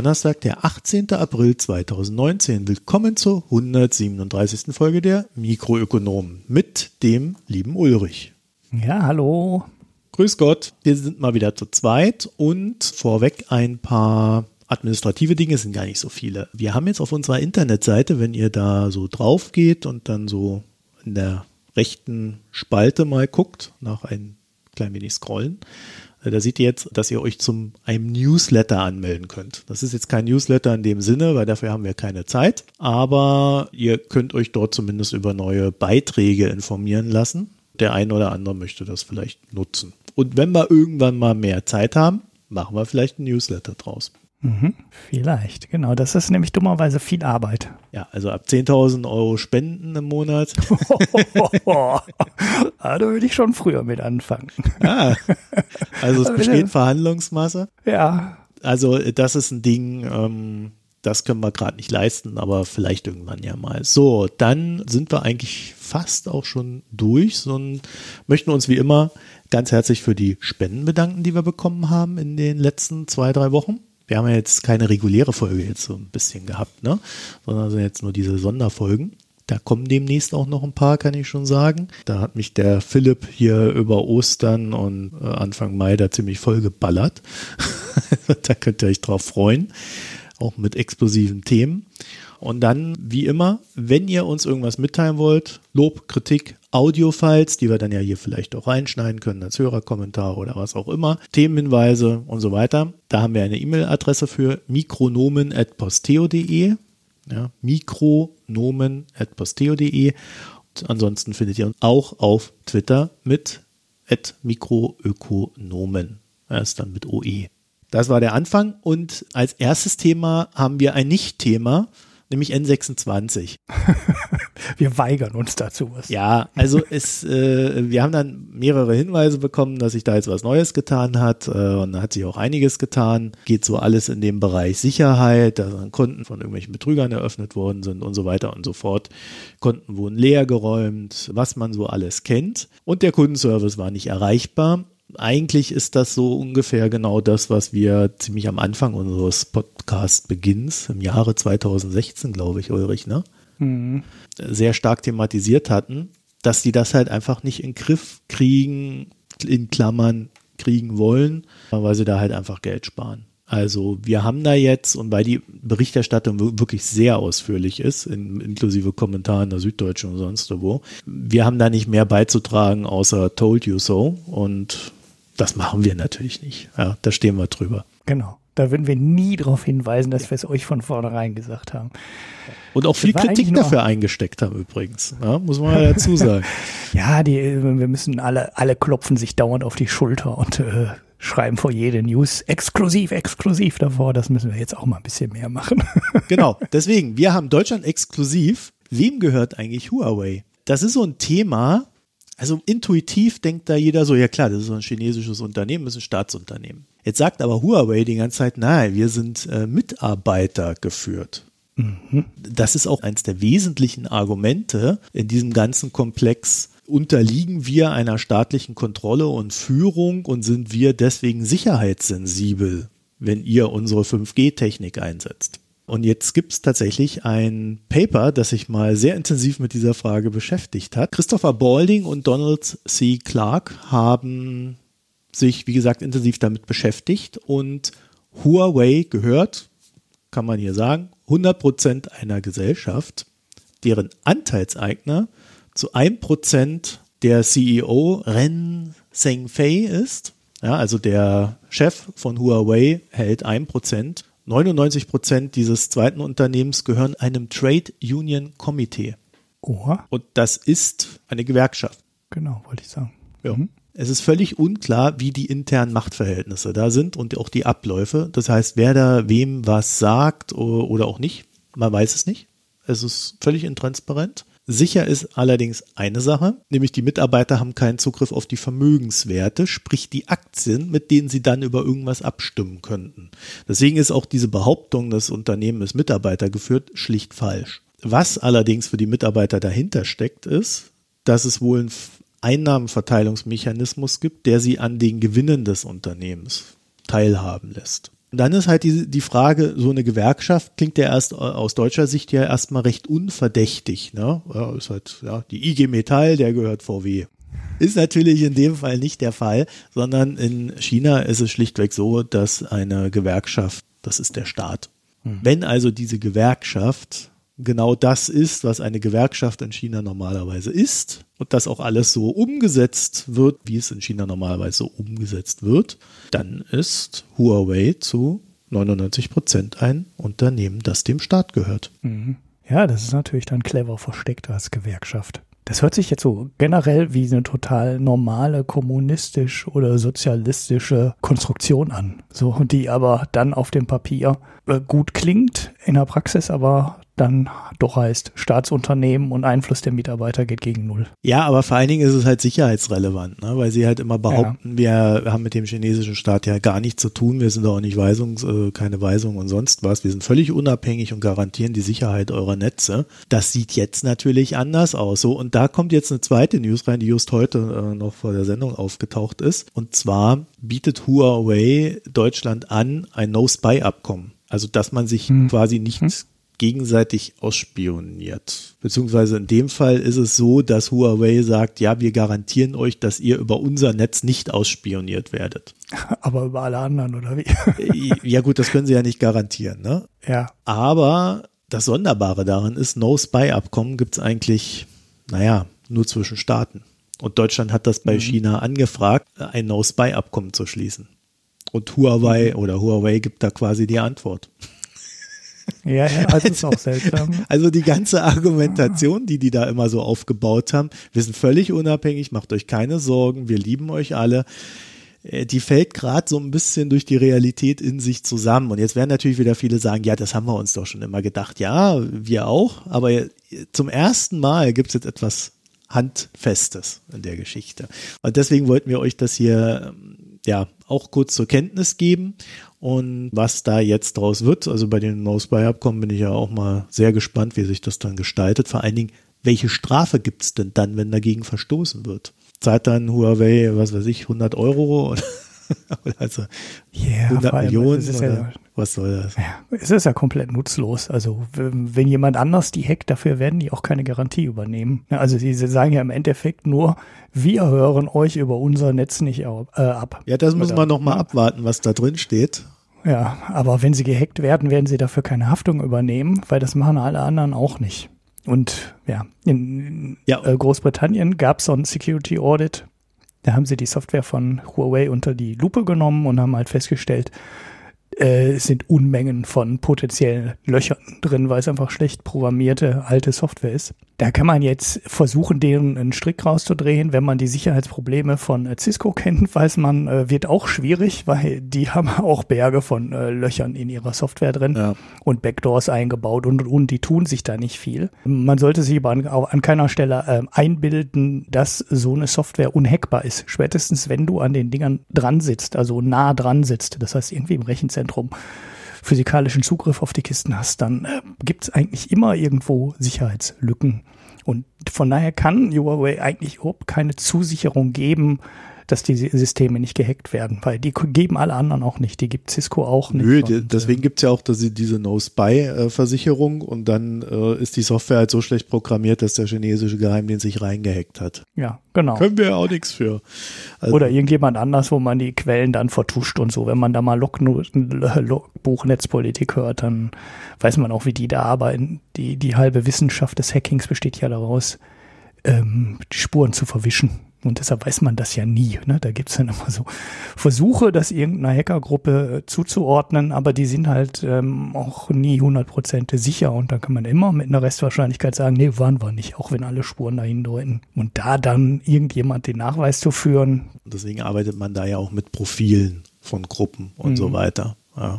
Donnerstag, der 18. April 2019. Willkommen zur 137. Folge der Mikroökonomen mit dem lieben Ulrich. Ja, hallo. Grüß Gott, wir sind mal wieder zu zweit und vorweg ein paar administrative Dinge sind gar nicht so viele. Wir haben jetzt auf unserer Internetseite, wenn ihr da so drauf geht und dann so in der rechten Spalte mal guckt, nach ein klein wenig scrollen, da seht ihr jetzt, dass ihr euch zum einem Newsletter anmelden könnt. Das ist jetzt kein Newsletter in dem Sinne, weil dafür haben wir keine Zeit. Aber ihr könnt euch dort zumindest über neue Beiträge informieren lassen. Der ein oder andere möchte das vielleicht nutzen. Und wenn wir irgendwann mal mehr Zeit haben, machen wir vielleicht ein Newsletter draus. Mhm, vielleicht, genau. Das ist nämlich dummerweise viel Arbeit. Ja, also ab 10.000 Euro Spenden im Monat. ah, da würde ich schon früher mit anfangen. Ah, also es besteht Verhandlungsmasse. Ja. Also das ist ein Ding, ähm, das können wir gerade nicht leisten, aber vielleicht irgendwann ja mal. So, dann sind wir eigentlich fast auch schon durch und möchten uns wie immer ganz herzlich für die Spenden bedanken, die wir bekommen haben in den letzten zwei, drei Wochen wir haben ja jetzt keine reguläre Folge jetzt so ein bisschen gehabt, ne? Sondern sind jetzt nur diese Sonderfolgen. Da kommen demnächst auch noch ein paar, kann ich schon sagen. Da hat mich der Philipp hier über Ostern und äh, Anfang Mai da ziemlich voll geballert. da könnt ihr euch drauf freuen. Auch mit explosiven Themen. Und dann, wie immer, wenn ihr uns irgendwas mitteilen wollt, Lob, Kritik, Audiofiles, die wir dann ja hier vielleicht auch reinschneiden können als Hörerkommentare oder was auch immer, Themenhinweise und so weiter. Da haben wir eine E-Mail-Adresse für mikronomen.posteo.de. Ja, mikronomen.posteo.de. Ansonsten findet ihr uns auch auf Twitter mit mikroökonomen. Er ist dann mit OE. Das war der Anfang und als erstes Thema haben wir ein Nicht-Thema, nämlich N26. wir weigern uns dazu was. Ja, also es, äh, wir haben dann mehrere Hinweise bekommen, dass sich da jetzt was Neues getan hat äh, und da hat sich auch einiges getan. Geht so alles in dem Bereich Sicherheit, dass dann Konten von irgendwelchen Betrügern eröffnet worden sind und so weiter und so fort. Konten wurden leergeräumt, was man so alles kennt. Und der Kundenservice war nicht erreichbar eigentlich ist das so ungefähr genau das, was wir ziemlich am Anfang unseres Podcast-Beginns im Jahre 2016, glaube ich, Ulrich, ne? Mhm. Sehr stark thematisiert hatten, dass die das halt einfach nicht in Griff kriegen, in Klammern kriegen wollen, weil sie da halt einfach Geld sparen. Also wir haben da jetzt, und weil die Berichterstattung wirklich sehr ausführlich ist, in, inklusive Kommentaren der Süddeutschen und sonst wo, wir haben da nicht mehr beizutragen, außer told you so. Und das machen wir natürlich nicht. Ja, da stehen wir drüber. Genau. Da würden wir nie darauf hinweisen, dass wir es euch von vornherein gesagt haben. Und auch viel Kritik dafür eingesteckt haben übrigens. Ja, muss man ja dazu sagen. ja, die, wir müssen alle, alle klopfen sich dauernd auf die Schulter und äh, schreiben vor jede News exklusiv, exklusiv davor. Das müssen wir jetzt auch mal ein bisschen mehr machen. genau. Deswegen, wir haben Deutschland exklusiv. Wem gehört eigentlich Huawei? Das ist so ein Thema, also intuitiv denkt da jeder so, ja klar, das ist ein chinesisches Unternehmen, das ist ein Staatsunternehmen. Jetzt sagt aber Huawei die ganze Zeit, nein, wir sind äh, Mitarbeiter geführt. Mhm. Das ist auch eines der wesentlichen Argumente in diesem ganzen Komplex. Unterliegen wir einer staatlichen Kontrolle und Führung und sind wir deswegen sicherheitssensibel, wenn ihr unsere 5G-Technik einsetzt? Und jetzt gibt es tatsächlich ein Paper, das sich mal sehr intensiv mit dieser Frage beschäftigt hat. Christopher Balding und Donald C. Clark haben sich, wie gesagt, intensiv damit beschäftigt und Huawei gehört, kann man hier sagen, 100% einer Gesellschaft, deren Anteilseigner zu 1% der CEO Ren Zhengfei ist. Ja, also der Chef von Huawei hält 1% 99 Prozent dieses zweiten Unternehmens gehören einem Trade Union Komitee. Oha. Und das ist eine Gewerkschaft. Genau, wollte ich sagen. Ja. Mhm. Es ist völlig unklar, wie die internen Machtverhältnisse da sind und auch die Abläufe. Das heißt, wer da wem was sagt oder auch nicht, man weiß es nicht. Es ist völlig intransparent. Sicher ist allerdings eine Sache, nämlich die Mitarbeiter haben keinen Zugriff auf die Vermögenswerte, sprich die Aktien, mit denen sie dann über irgendwas abstimmen könnten. Deswegen ist auch diese Behauptung, das Unternehmen ist Mitarbeiter geführt, schlicht falsch. Was allerdings für die Mitarbeiter dahinter steckt, ist, dass es wohl einen Einnahmenverteilungsmechanismus gibt, der sie an den Gewinnen des Unternehmens teilhaben lässt. Dann ist halt die, die Frage, so eine Gewerkschaft klingt ja erst aus deutscher Sicht ja erstmal recht unverdächtig. Ne? Ja, ist halt, ja, die IG Metall, der gehört VW. Ist natürlich in dem Fall nicht der Fall, sondern in China ist es schlichtweg so, dass eine Gewerkschaft, das ist der Staat. Hm. Wenn also diese Gewerkschaft genau das ist, was eine Gewerkschaft in China normalerweise ist und das auch alles so umgesetzt wird, wie es in China normalerweise umgesetzt wird, dann ist Huawei zu 99 Prozent ein Unternehmen, das dem Staat gehört. Mhm. Ja, das ist natürlich dann clever versteckt als Gewerkschaft. Das hört sich jetzt so generell wie eine total normale kommunistische oder sozialistische Konstruktion an. So, die aber dann auf dem Papier äh, gut klingt, in der Praxis aber dann doch heißt, Staatsunternehmen und Einfluss der Mitarbeiter geht gegen Null. Ja, aber vor allen Dingen ist es halt sicherheitsrelevant, ne? weil sie halt immer behaupten, ja. wir haben mit dem chinesischen Staat ja gar nichts zu tun, wir sind auch nicht Weisungs, äh, keine Weisung und sonst was, wir sind völlig unabhängig und garantieren die Sicherheit eurer Netze. Das sieht jetzt natürlich anders aus. So, und da kommt jetzt eine zweite News rein, die just heute äh, noch vor der Sendung aufgetaucht ist. Und zwar bietet Huawei Deutschland an ein No-Spy-Abkommen. Also, dass man sich hm. quasi nicht hm gegenseitig ausspioniert. Beziehungsweise in dem Fall ist es so, dass Huawei sagt, ja, wir garantieren euch, dass ihr über unser Netz nicht ausspioniert werdet. Aber über alle anderen, oder wie? Äh, ja gut, das können sie ja nicht garantieren, ne? Ja. Aber das Sonderbare daran ist, No-Spy-Abkommen gibt es eigentlich, naja, nur zwischen Staaten. Und Deutschland hat das bei mhm. China angefragt, ein No-Spy-Abkommen zu schließen. Und Huawei mhm. oder Huawei gibt da quasi die Antwort. Ja, ja, also ist auch seltsam. Also die ganze Argumentation, die die da immer so aufgebaut haben, wir sind völlig unabhängig, macht euch keine Sorgen, wir lieben euch alle äh, die fällt gerade so ein bisschen durch die Realität in sich zusammen. Und jetzt werden natürlich wieder viele sagen, ja, das haben wir uns doch schon immer gedacht. Ja, wir auch, aber zum ersten Mal gibt es jetzt etwas Handfestes in der Geschichte. Und deswegen wollten wir euch das hier ja auch kurz zur Kenntnis geben und was da jetzt draus wird. Also bei den No Spy Abkommen bin ich ja auch mal sehr gespannt, wie sich das dann gestaltet. Vor allen Dingen, welche Strafe gibt es denn dann, wenn dagegen verstoßen wird? Zahlt dann Huawei, was weiß ich, 100 Euro? also yeah, 100 Millionen oder ja, was soll das? Ja, es ist ja komplett nutzlos. Also wenn jemand anders die hackt, dafür werden die auch keine Garantie übernehmen. Also sie sagen ja im Endeffekt nur, wir hören euch über unser Netz nicht äh, ab. Ja, das müssen wir noch mal abwarten, was da drin steht. Ja, aber wenn sie gehackt werden, werden sie dafür keine Haftung übernehmen, weil das machen alle anderen auch nicht. Und ja, in ja. Äh, Großbritannien gab es so ein Security Audit. Da haben sie die Software von Huawei unter die Lupe genommen und haben halt festgestellt, äh, sind Unmengen von potenziellen Löchern drin, weil es einfach schlecht programmierte alte Software ist. Da kann man jetzt versuchen, deren einen Strick rauszudrehen. Wenn man die Sicherheitsprobleme von äh, Cisco kennt, weiß man, äh, wird auch schwierig, weil die haben auch Berge von äh, Löchern in ihrer Software drin ja. und Backdoors eingebaut und, und, und die tun sich da nicht viel. Man sollte sich aber an, an keiner Stelle äh, einbilden, dass so eine Software unhackbar ist. Spätestens, wenn du an den Dingern dran sitzt, also nah dran sitzt, das heißt irgendwie im Rechenzentrum physikalischen Zugriff auf die Kisten hast, dann äh, gibt es eigentlich immer irgendwo Sicherheitslücken. Und von daher kann Huawei eigentlich überhaupt keine Zusicherung geben, dass die Systeme nicht gehackt werden, weil die geben alle anderen auch nicht, die gibt Cisco auch nicht. Nö, und, deswegen äh, gibt es ja auch diese, diese No-Spy-Versicherung und dann äh, ist die Software halt so schlecht programmiert, dass der chinesische Geheimdienst sich reingehackt hat. Ja, genau. Können wir ja auch nichts für. Also, Oder irgendjemand anders, wo man die Quellen dann vertuscht und so. Wenn man da mal Logbuch Netzpolitik hört, dann weiß man auch, wie die da arbeiten. Die, die halbe Wissenschaft des Hackings besteht ja daraus, ähm, die Spuren zu verwischen und deshalb weiß man das ja nie. Ne? Da gibt's dann immer so Versuche, das irgendeiner Hackergruppe äh, zuzuordnen, aber die sind halt ähm, auch nie 100% sicher. Und da kann man immer mit einer Restwahrscheinlichkeit sagen, nee, waren wir nicht, auch wenn alle Spuren dahin deuten. Und da dann irgendjemand den Nachweis zu führen. Deswegen arbeitet man da ja auch mit Profilen von Gruppen und mhm. so weiter. Ja.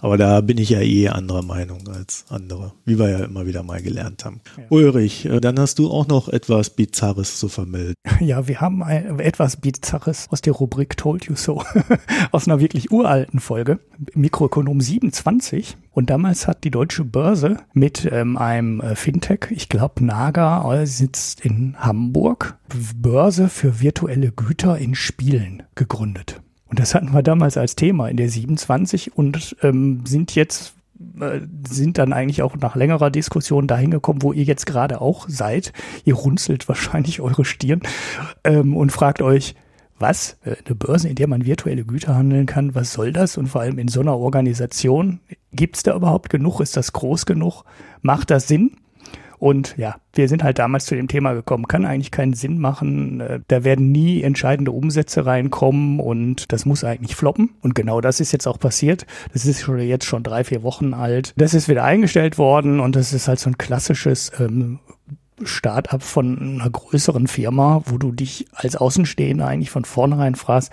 Aber da bin ich ja eh anderer Meinung als andere, wie wir ja immer wieder mal gelernt haben. Ja. Ulrich, äh, dann hast du auch noch etwas Bizarres zu vermelden. Ja, wir haben ein, etwas Bizarres aus der Rubrik Told You So, aus einer wirklich uralten Folge, Mikroökonom 27. Und damals hat die deutsche Börse mit ähm, einem äh, Fintech, ich glaube Naga, äh, sitzt in Hamburg, Börse für virtuelle Güter in Spielen gegründet. Und das hatten wir damals als Thema in der 27 und ähm, sind jetzt äh, sind dann eigentlich auch nach längerer Diskussion dahin gekommen, wo ihr jetzt gerade auch seid. Ihr runzelt wahrscheinlich eure Stirn ähm, und fragt euch, was? Äh, eine Börse, in der man virtuelle Güter handeln kann, was soll das? Und vor allem in so einer Organisation, gibt es da überhaupt genug? Ist das groß genug? Macht das Sinn? Und ja, wir sind halt damals zu dem Thema gekommen, kann eigentlich keinen Sinn machen. Äh, da werden nie entscheidende Umsätze reinkommen und das muss eigentlich floppen. Und genau das ist jetzt auch passiert. Das ist schon jetzt schon drei, vier Wochen alt. Das ist wieder eingestellt worden und das ist halt so ein klassisches ähm, Start-up von einer größeren Firma, wo du dich als Außenstehender eigentlich von vornherein fragst,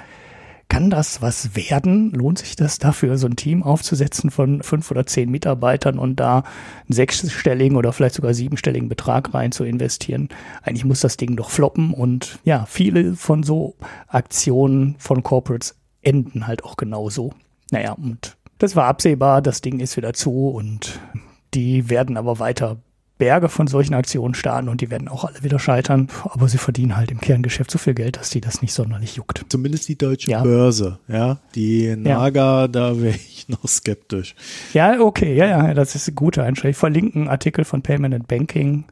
kann das was werden? Lohnt sich das dafür, so ein Team aufzusetzen von fünf oder zehn Mitarbeitern und da einen sechsstelligen oder vielleicht sogar siebenstelligen Betrag rein zu investieren? Eigentlich muss das Ding doch floppen und ja, viele von so Aktionen von Corporates enden halt auch genauso. Naja, und das war absehbar, das Ding ist wieder zu und die werden aber weiter Berge von solchen Aktionen starten und die werden auch alle wieder scheitern. Aber sie verdienen halt im Kerngeschäft so viel Geld, dass die das nicht sonderlich juckt. Zumindest die deutsche ja. Börse, ja. Die Naga, ja. da wäre ich noch skeptisch. Ja, okay, ja, ja, das ist eine gute Einstellung. Ich verlinke einen Artikel von Payment and Banking,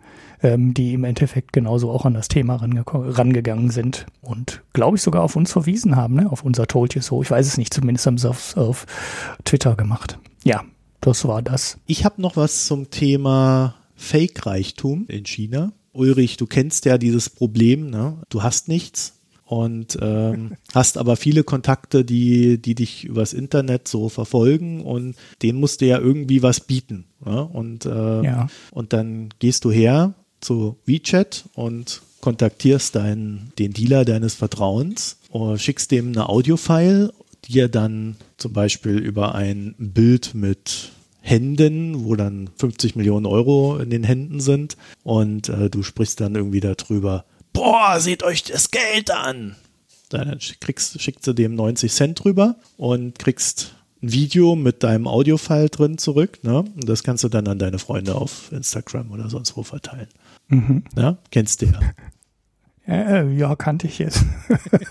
ähm, die im Endeffekt genauso auch an das Thema range rangegangen sind und glaube ich sogar auf uns verwiesen haben, ne? auf unser Told You So. Ich weiß es nicht, zumindest haben sie es auf, auf Twitter gemacht. Ja, das war das. Ich habe noch was zum Thema Fake-Reichtum in China. Ulrich, du kennst ja dieses Problem, ne? du hast nichts und ähm, hast aber viele Kontakte, die, die dich übers Internet so verfolgen und denen musst du ja irgendwie was bieten. Ne? Und, äh, ja. und dann gehst du her zu WeChat und kontaktierst deinen, den Dealer deines Vertrauens, und schickst dem eine Audiofile, die er dann zum Beispiel über ein Bild mit Händen, wo dann 50 Millionen Euro in den Händen sind und äh, du sprichst dann irgendwie darüber, boah, seht euch das Geld an. Dann kriegst, schickt sie dem 90 Cent drüber und kriegst ein Video mit deinem Audiofile drin zurück. Ne? Und das kannst du dann an deine Freunde auf Instagram oder sonst wo verteilen. Mhm. Ja, kennst du ja. Äh, ja, kannte ich jetzt.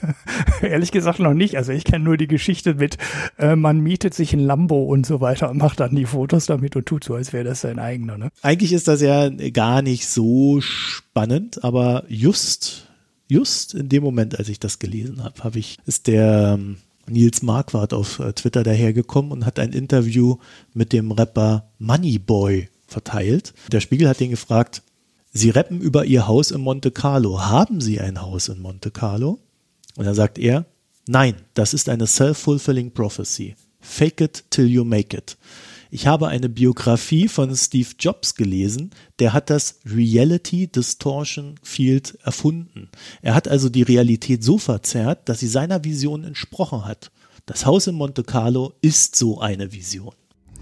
Ehrlich gesagt noch nicht. Also ich kenne nur die Geschichte mit, äh, man mietet sich ein Lambo und so weiter und macht dann die Fotos damit und tut so, als wäre das sein eigener. Ne? Eigentlich ist das ja gar nicht so spannend, aber just, just in dem Moment, als ich das gelesen habe, habe ich, ist der ähm, Nils Marquardt auf äh, Twitter dahergekommen und hat ein Interview mit dem Rapper Moneyboy verteilt. Der Spiegel hat ihn gefragt, Sie rappen über Ihr Haus in Monte Carlo. Haben Sie ein Haus in Monte Carlo? Und dann sagt er, nein, das ist eine self-fulfilling prophecy. Fake it till you make it. Ich habe eine Biografie von Steve Jobs gelesen, der hat das Reality Distortion Field erfunden. Er hat also die Realität so verzerrt, dass sie seiner Vision entsprochen hat. Das Haus in Monte Carlo ist so eine Vision.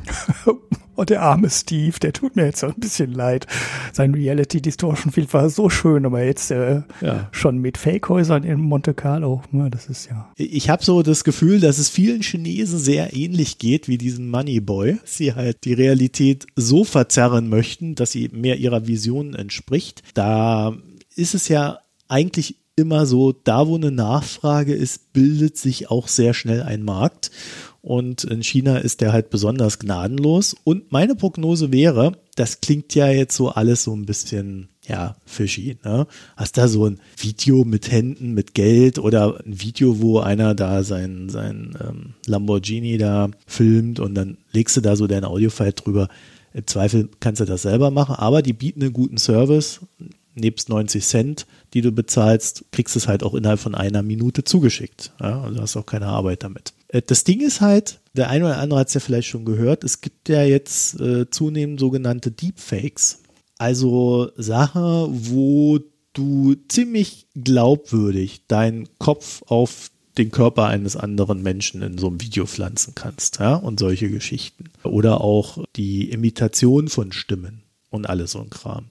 Und der arme Steve, der tut mir jetzt so ein bisschen leid. Sein Reality Distortion Field war so schön, aber jetzt äh, ja. schon mit Fake-Häusern in Monte Carlo, ja, das ist ja. Ich habe so das Gefühl, dass es vielen Chinesen sehr ähnlich geht wie diesem Moneyboy. Sie halt die Realität so verzerren möchten, dass sie mehr ihrer Vision entspricht. Da ist es ja eigentlich immer so, da wo eine Nachfrage ist, bildet sich auch sehr schnell ein Markt. Und in China ist der halt besonders gnadenlos. Und meine Prognose wäre, das klingt ja jetzt so alles so ein bisschen, ja, fishy, ne? Hast da so ein Video mit Händen, mit Geld oder ein Video, wo einer da sein, sein ähm, Lamborghini da filmt und dann legst du da so dein Audiofile drüber. Im Zweifel kannst du das selber machen, aber die bieten einen guten Service. Nebst 90 Cent, die du bezahlst, kriegst es halt auch innerhalb von einer Minute zugeschickt. Ja? Also hast auch keine Arbeit damit. Äh, das Ding ist halt, der eine oder andere hat es ja vielleicht schon gehört, es gibt ja jetzt äh, zunehmend sogenannte Deepfakes. Also Sachen, wo du ziemlich glaubwürdig deinen Kopf auf den Körper eines anderen Menschen in so einem Video pflanzen kannst, ja, und solche Geschichten. Oder auch die Imitation von Stimmen und alles so ein Kram.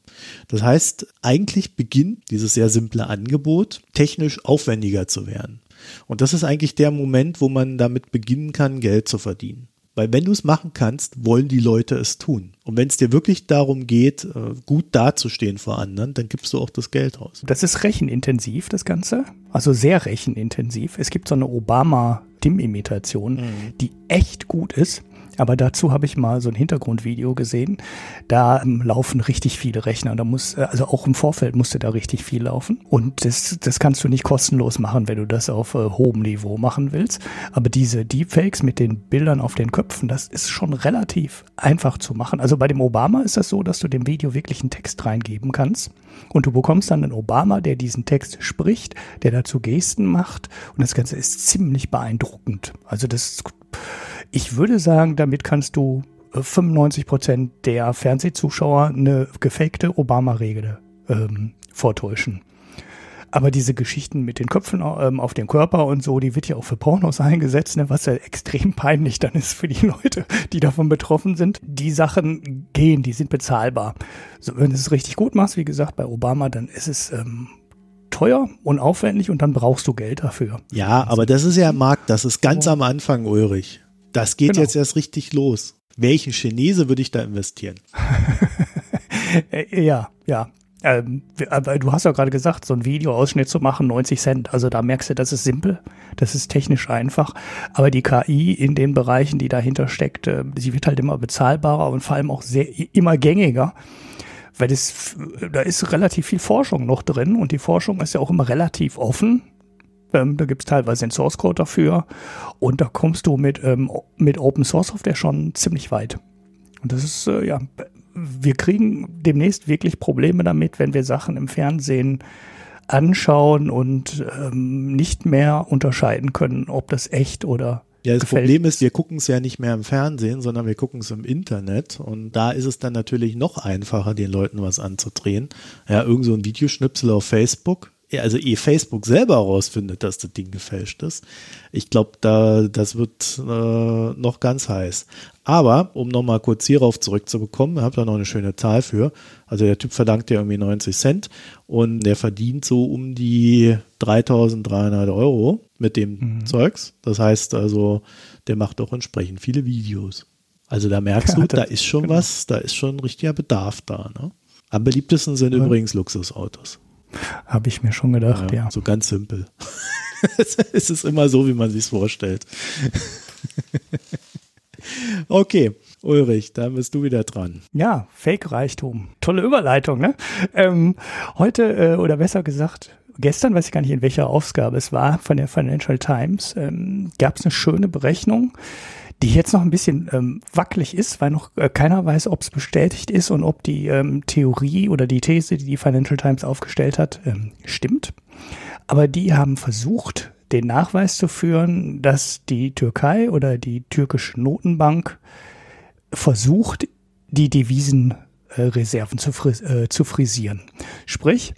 Das heißt, eigentlich beginnt dieses sehr simple Angebot technisch aufwendiger zu werden. Und das ist eigentlich der Moment, wo man damit beginnen kann, Geld zu verdienen. Weil wenn du es machen kannst, wollen die Leute es tun. Und wenn es dir wirklich darum geht, äh, gut dazustehen vor anderen, dann gibst du auch das Geld aus. Das ist rechenintensiv, das Ganze. Also sehr rechenintensiv. Es gibt so eine Obama-Dim-Imitation, mhm. die echt gut ist. Aber dazu habe ich mal so ein Hintergrundvideo gesehen. Da ähm, laufen richtig viele Rechner. Da muss, äh, also auch im Vorfeld musste da richtig viel laufen. Und das, das kannst du nicht kostenlos machen, wenn du das auf äh, hohem Niveau machen willst. Aber diese Deepfakes mit den Bildern auf den Köpfen, das ist schon relativ einfach zu machen. Also bei dem Obama ist das so, dass du dem Video wirklich einen Text reingeben kannst. Und du bekommst dann einen Obama, der diesen Text spricht, der dazu Gesten macht. Und das Ganze ist ziemlich beeindruckend. Also das ich würde sagen, damit kannst du 95 äh, Prozent der Fernsehzuschauer eine gefakte Obama-Regel ähm, vortäuschen. Aber diese Geschichten mit den Köpfen ähm, auf dem Körper und so, die wird ja auch für Pornos eingesetzt, ne, was ja extrem peinlich dann ist für die Leute, die davon betroffen sind. Die Sachen gehen, die sind bezahlbar. So, wenn du es richtig gut machst, wie gesagt, bei Obama, dann ist es ähm, teuer und aufwendig und dann brauchst du Geld dafür. Ja, aber das ist ja Markt, das ist ganz am Anfang, Ulrich. Das geht genau. jetzt erst richtig los. Welchen Chinese würde ich da investieren? Ja, ja. Ähm, aber du hast ja gerade gesagt, so ein Videoausschnitt zu machen, 90 Cent. Also da merkst du, das ist simpel, das ist technisch einfach. Aber die KI in den Bereichen, die dahinter steckt, äh, sie wird halt immer bezahlbarer und vor allem auch sehr immer gängiger. Weil das, da ist relativ viel Forschung noch drin und die Forschung ist ja auch immer relativ offen. Ähm, da gibt es teilweise den Source Code dafür und da kommst du mit, ähm, mit Open Source Software schon ziemlich weit. Und das ist, äh, ja, wir kriegen demnächst wirklich Probleme damit, wenn wir Sachen im Fernsehen anschauen und ähm, nicht mehr unterscheiden können, ob das echt oder ja, das Problem ist, wir gucken es ja nicht mehr im Fernsehen, sondern wir gucken es im Internet. Und da ist es dann natürlich noch einfacher, den Leuten was anzudrehen. Ja, irgend so ein Videoschnipsel auf Facebook also eh Facebook selber herausfindet, dass das Ding gefälscht ist. Ich glaube, da das wird äh, noch ganz heiß. Aber um nochmal kurz hierauf zurückzubekommen, habt da noch eine schöne Zahl für. Also der Typ verdankt ja irgendwie 90 Cent und der verdient so um die 3.300 Euro mit dem mhm. Zeugs. Das heißt also, der macht auch entsprechend viele Videos. Also da merkst ja, du, da ist schon genau. was, da ist schon ein richtiger Bedarf da. Ne? Am beliebtesten sind ja. übrigens Luxusautos. Habe ich mir schon gedacht, ja. ja. So ganz simpel. es ist immer so, wie man sich vorstellt. okay, Ulrich, da bist du wieder dran. Ja, Fake-Reichtum. Tolle Überleitung, ne? Ähm, heute, äh, oder besser gesagt, gestern, weiß ich gar nicht, in welcher Ausgabe es war, von der Financial Times, ähm, gab es eine schöne Berechnung, die jetzt noch ein bisschen ähm, wackelig ist, weil noch äh, keiner weiß, ob es bestätigt ist und ob die ähm, Theorie oder die These, die die Financial Times aufgestellt hat, ähm, stimmt. Aber die haben versucht, den Nachweis zu führen, dass die Türkei oder die türkische Notenbank versucht, die Devisenreserven zu, fris äh, zu frisieren. Sprich,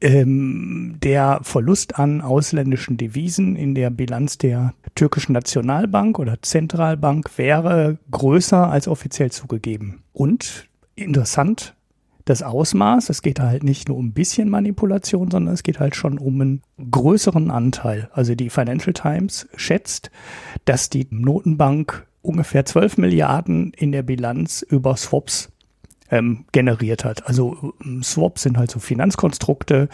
ähm, der Verlust an ausländischen Devisen in der Bilanz der türkischen Nationalbank oder Zentralbank wäre größer als offiziell zugegeben. Und interessant, das Ausmaß, es geht halt nicht nur um ein bisschen Manipulation, sondern es geht halt schon um einen größeren Anteil. Also die Financial Times schätzt, dass die Notenbank ungefähr 12 Milliarden in der Bilanz über Swaps ähm, generiert hat. Also ähm, Swaps sind halt so Finanzkonstrukte,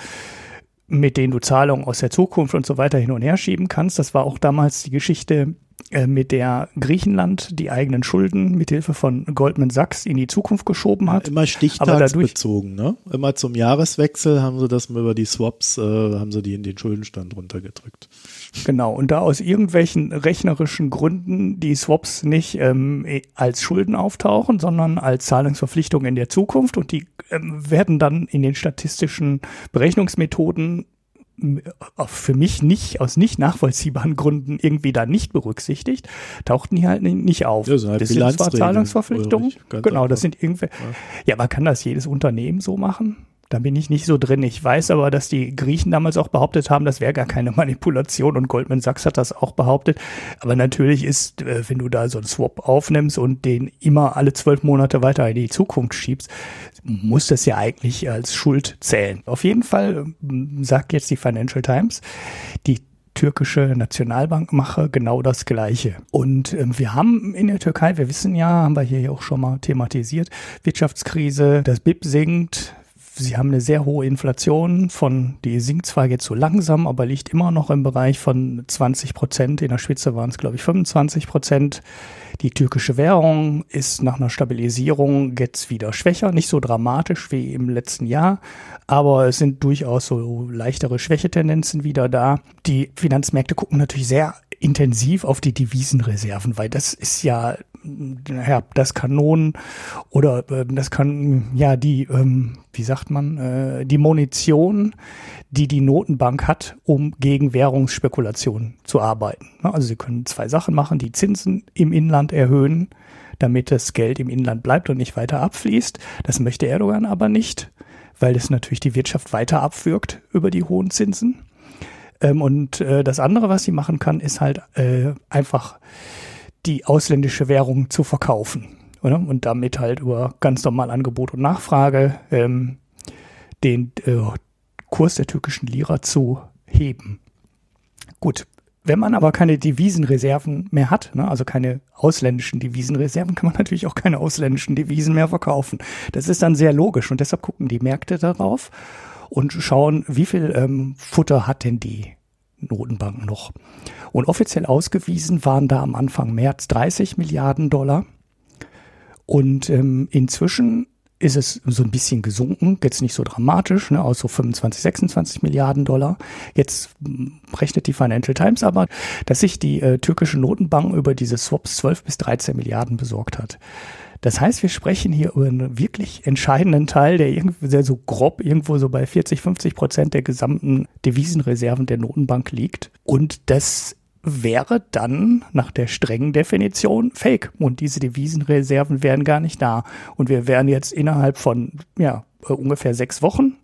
mit denen du Zahlungen aus der Zukunft und so weiter hin und her schieben kannst. Das war auch damals die Geschichte mit der Griechenland die eigenen Schulden mithilfe von Goldman Sachs in die Zukunft geschoben hat. Ja, immer stichtagsbezogen, ne? Immer zum Jahreswechsel haben sie das über die Swaps, äh, haben sie die in den Schuldenstand runtergedrückt. Genau, und da aus irgendwelchen rechnerischen Gründen die Swaps nicht ähm, als Schulden auftauchen, sondern als Zahlungsverpflichtung in der Zukunft und die ähm, werden dann in den statistischen Berechnungsmethoden für mich nicht, aus nicht nachvollziehbaren Gründen irgendwie da nicht berücksichtigt, tauchten die halt nicht auf. Ja, halt das sind zwar Zahlungsverpflichtungen, genau, das sind irgendwie, ja. ja, aber kann das jedes Unternehmen so machen? Da bin ich nicht so drin. Ich weiß aber, dass die Griechen damals auch behauptet haben, das wäre gar keine Manipulation und Goldman Sachs hat das auch behauptet. Aber natürlich ist, äh, wenn du da so einen Swap aufnimmst und den immer alle zwölf Monate weiter in die Zukunft schiebst, muss das ja eigentlich als Schuld zählen. Auf jeden Fall ähm, sagt jetzt die Financial Times, die türkische Nationalbank mache, genau das Gleiche. Und ähm, wir haben in der Türkei, wir wissen ja, haben wir hier auch schon mal thematisiert, Wirtschaftskrise, das BIP sinkt, Sie haben eine sehr hohe Inflation von, die sinkt zwar jetzt so langsam, aber liegt immer noch im Bereich von 20 Prozent. In der Spitze waren es, glaube ich, 25 Prozent. Die türkische Währung ist nach einer Stabilisierung jetzt wieder schwächer, nicht so dramatisch wie im letzten Jahr, aber es sind durchaus so leichtere Schwächetendenzen wieder da. Die Finanzmärkte gucken natürlich sehr intensiv auf die Devisenreserven, weil das ist ja ja, das Kanonen oder äh, das kann ja die, ähm, wie sagt man, äh, die Munition, die die Notenbank hat, um gegen Währungsspekulationen zu arbeiten. Ne, also sie können zwei Sachen machen, die Zinsen im Inland erhöhen, damit das Geld im Inland bleibt und nicht weiter abfließt. Das möchte Erdogan aber nicht, weil es natürlich die Wirtschaft weiter abwürgt über die hohen Zinsen. Ähm, und äh, das andere, was sie machen kann, ist halt äh, einfach die ausländische Währung zu verkaufen. Oder? Und damit halt über ganz normal Angebot und Nachfrage ähm, den äh, Kurs der türkischen Lira zu heben. Gut, wenn man aber keine Devisenreserven mehr hat, ne, also keine ausländischen Devisenreserven, kann man natürlich auch keine ausländischen Devisen mehr verkaufen. Das ist dann sehr logisch und deshalb gucken die Märkte darauf und schauen, wie viel ähm, Futter hat denn die Notenbank noch. Und offiziell ausgewiesen waren da am Anfang März 30 Milliarden Dollar. Und ähm, inzwischen ist es so ein bisschen gesunken, jetzt nicht so dramatisch, ne, aus so 25, 26 Milliarden Dollar. Jetzt hm, rechnet die Financial Times aber, dass sich die äh, türkische Notenbank über diese Swaps 12 bis 13 Milliarden besorgt hat. Das heißt, wir sprechen hier über einen wirklich entscheidenden Teil, der irgendwie sehr so grob irgendwo so bei 40, 50 Prozent der gesamten Devisenreserven der Notenbank liegt. Und das wäre dann nach der strengen Definition fake. Und diese Devisenreserven wären gar nicht da. Und wir wären jetzt innerhalb von, ja, ungefähr sechs Wochen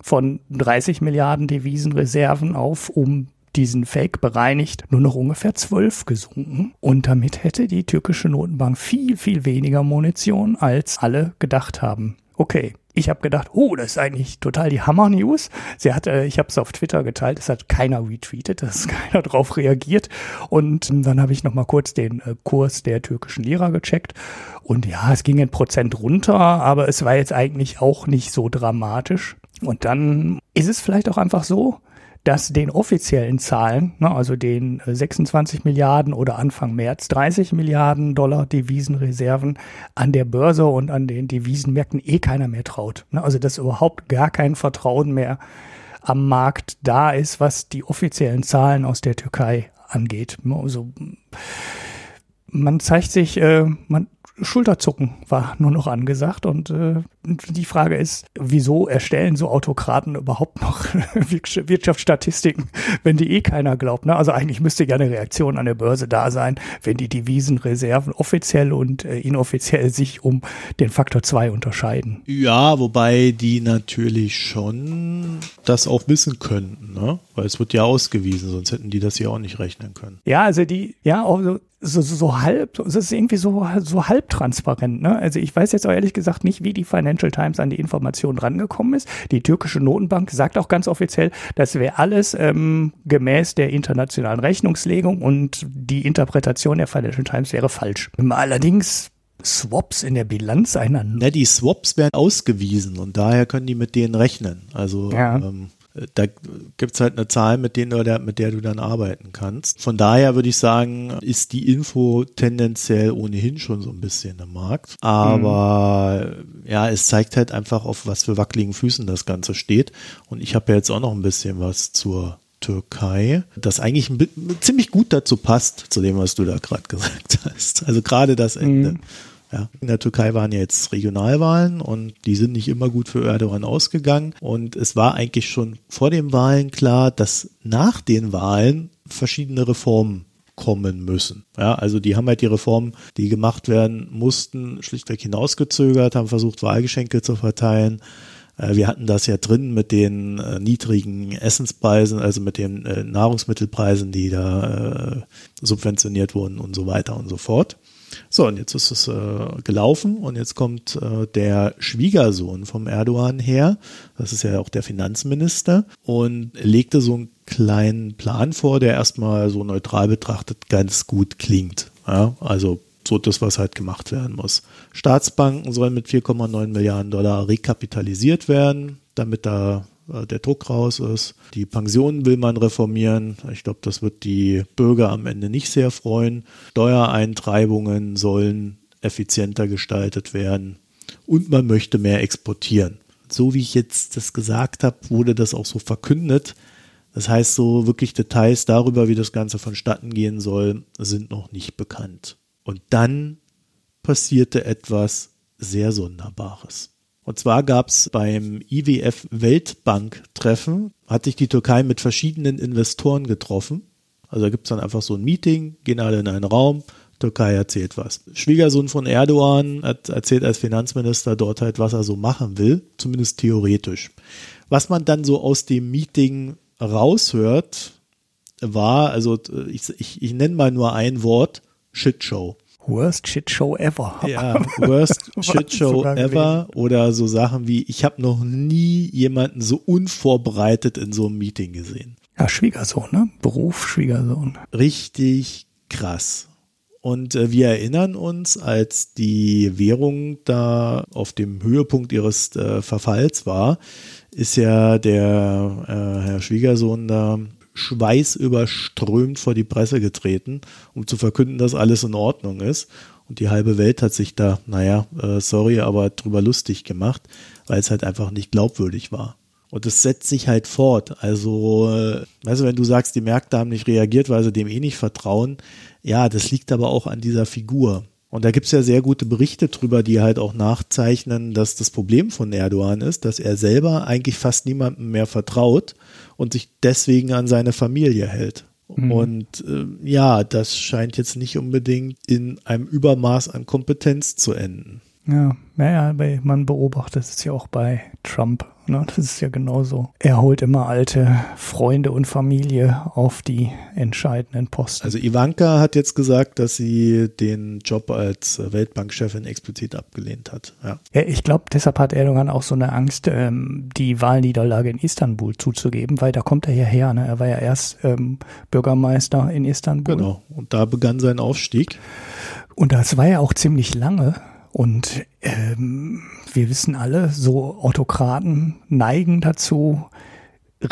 von 30 Milliarden Devisenreserven auf um diesen Fake bereinigt, nur noch ungefähr zwölf gesunken. Und damit hätte die türkische Notenbank viel, viel weniger Munition, als alle gedacht haben. Okay, ich habe gedacht, oh, das ist eigentlich total die Hammer-News. Sie hat, äh, ich habe es auf Twitter geteilt, es hat keiner retweetet, es keiner drauf reagiert. Und dann habe ich noch mal kurz den äh, Kurs der türkischen Lira gecheckt. Und ja, es ging ein Prozent runter, aber es war jetzt eigentlich auch nicht so dramatisch. Und dann ist es vielleicht auch einfach so, dass den offiziellen Zahlen, ne, also den 26 äh, Milliarden oder Anfang März 30 Milliarden Dollar Devisenreserven an der Börse und an den Devisenmärkten eh keiner mehr traut. Ne, also dass überhaupt gar kein Vertrauen mehr am Markt da ist, was die offiziellen Zahlen aus der Türkei angeht. Also man zeigt sich, äh, man Schulterzucken war nur noch angesagt. Und äh, die Frage ist, wieso erstellen so Autokraten überhaupt noch Wirtschaftsstatistiken, wenn die eh keiner glaubt? Ne? Also eigentlich müsste ja eine Reaktion an der Börse da sein, wenn die Devisenreserven offiziell und äh, inoffiziell sich um den Faktor 2 unterscheiden. Ja, wobei die natürlich schon das auch wissen könnten, ne? weil es wird ja ausgewiesen, sonst hätten die das ja auch nicht rechnen können. Ja, also die, ja, also so, so, so halb, es ist irgendwie so, so halbtransparent. Ne? Also ich weiß jetzt auch ehrlich gesagt nicht, wie die Financial Times an die Informationen rangekommen ist. Die türkische Notenbank sagt auch ganz offiziell, das wäre alles ähm, gemäß der internationalen Rechnungslegung und die Interpretation der Financial Times wäre falsch. Allerdings Swaps in der Bilanz einer. Na, die Swaps werden ausgewiesen und daher können die mit denen rechnen. Also ja. ähm, da gibt es halt eine Zahl, mit, denen du, mit der du dann arbeiten kannst. Von daher würde ich sagen, ist die Info tendenziell ohnehin schon so ein bisschen im Markt. Aber mhm. ja, es zeigt halt einfach, auf was für wackeligen Füßen das Ganze steht. Und ich habe ja jetzt auch noch ein bisschen was zur Türkei, das eigentlich ziemlich gut dazu passt, zu dem, was du da gerade gesagt hast. Also gerade das Ende. Mhm. Ja. In der Türkei waren ja jetzt Regionalwahlen und die sind nicht immer gut für Erdogan ausgegangen. Und es war eigentlich schon vor den Wahlen klar, dass nach den Wahlen verschiedene Reformen kommen müssen. Ja, also die haben halt die Reformen, die gemacht werden mussten, schlichtweg hinausgezögert, haben versucht, Wahlgeschenke zu verteilen. Äh, wir hatten das ja drin mit den äh, niedrigen Essenspreisen, also mit den äh, Nahrungsmittelpreisen, die da subventioniert wurden und so weiter und so fort. So, und jetzt ist es äh, gelaufen und jetzt kommt äh, der Schwiegersohn vom Erdogan her, das ist ja auch der Finanzminister, und legte so einen kleinen Plan vor, der erstmal so neutral betrachtet ganz gut klingt. Ja, also so das, was halt gemacht werden muss. Staatsbanken sollen mit 4,9 Milliarden Dollar rekapitalisiert werden, damit da der Druck raus ist. Die Pensionen will man reformieren. Ich glaube, das wird die Bürger am Ende nicht sehr freuen. Steuereintreibungen sollen effizienter gestaltet werden und man möchte mehr exportieren. So wie ich jetzt das gesagt habe, wurde das auch so verkündet. Das heißt, so wirklich Details darüber, wie das Ganze vonstatten gehen soll, sind noch nicht bekannt. Und dann passierte etwas sehr Sonderbares. Und zwar gab es beim IWF Weltbank-Treffen, hat sich die Türkei mit verschiedenen Investoren getroffen. Also da gibt es dann einfach so ein Meeting, gehen alle in einen Raum, Türkei erzählt was. Schwiegersohn von Erdogan hat erzählt als Finanzminister dort halt, was er so machen will, zumindest theoretisch. Was man dann so aus dem Meeting raushört, war, also ich, ich, ich nenne mal nur ein Wort, Shitshow. Worst Shit Show ever. Ja, Worst Shit Show ever gewesen. oder so Sachen wie, ich habe noch nie jemanden so unvorbereitet in so einem Meeting gesehen. Ja, Schwiegersohn, ne? Beruf Schwiegersohn. Richtig krass. Und äh, wir erinnern uns, als die Währung da auf dem Höhepunkt ihres äh, Verfalls war, ist ja der äh, Herr Schwiegersohn da schweißüberströmt vor die Presse getreten, um zu verkünden, dass alles in Ordnung ist. Und die halbe Welt hat sich da, naja, äh, sorry, aber drüber lustig gemacht, weil es halt einfach nicht glaubwürdig war. Und es setzt sich halt fort. Also, äh, weißt du, wenn du sagst, die Märkte haben nicht reagiert, weil sie dem eh nicht vertrauen, ja, das liegt aber auch an dieser Figur. Und da gibt's ja sehr gute Berichte drüber, die halt auch nachzeichnen, dass das Problem von Erdogan ist, dass er selber eigentlich fast niemandem mehr vertraut und sich deswegen an seine Familie hält. Mhm. Und äh, ja, das scheint jetzt nicht unbedingt in einem Übermaß an Kompetenz zu enden. Ja, naja, man beobachtet es ja auch bei Trump Ne? Das ist ja genauso. Er holt immer alte Freunde und Familie auf die entscheidenden Posten. Also Ivanka hat jetzt gesagt, dass sie den Job als Weltbankchefin explizit abgelehnt hat. Ja, ja ich glaube, deshalb hat Erdogan auch so eine Angst, ähm, die Wahlniederlage in Istanbul zuzugeben, weil da kommt er ja her. Ne? Er war ja erst ähm, Bürgermeister in Istanbul. Genau, und da begann sein Aufstieg. Und das war ja auch ziemlich lange. Und ähm, wir wissen alle, so Autokraten neigen dazu,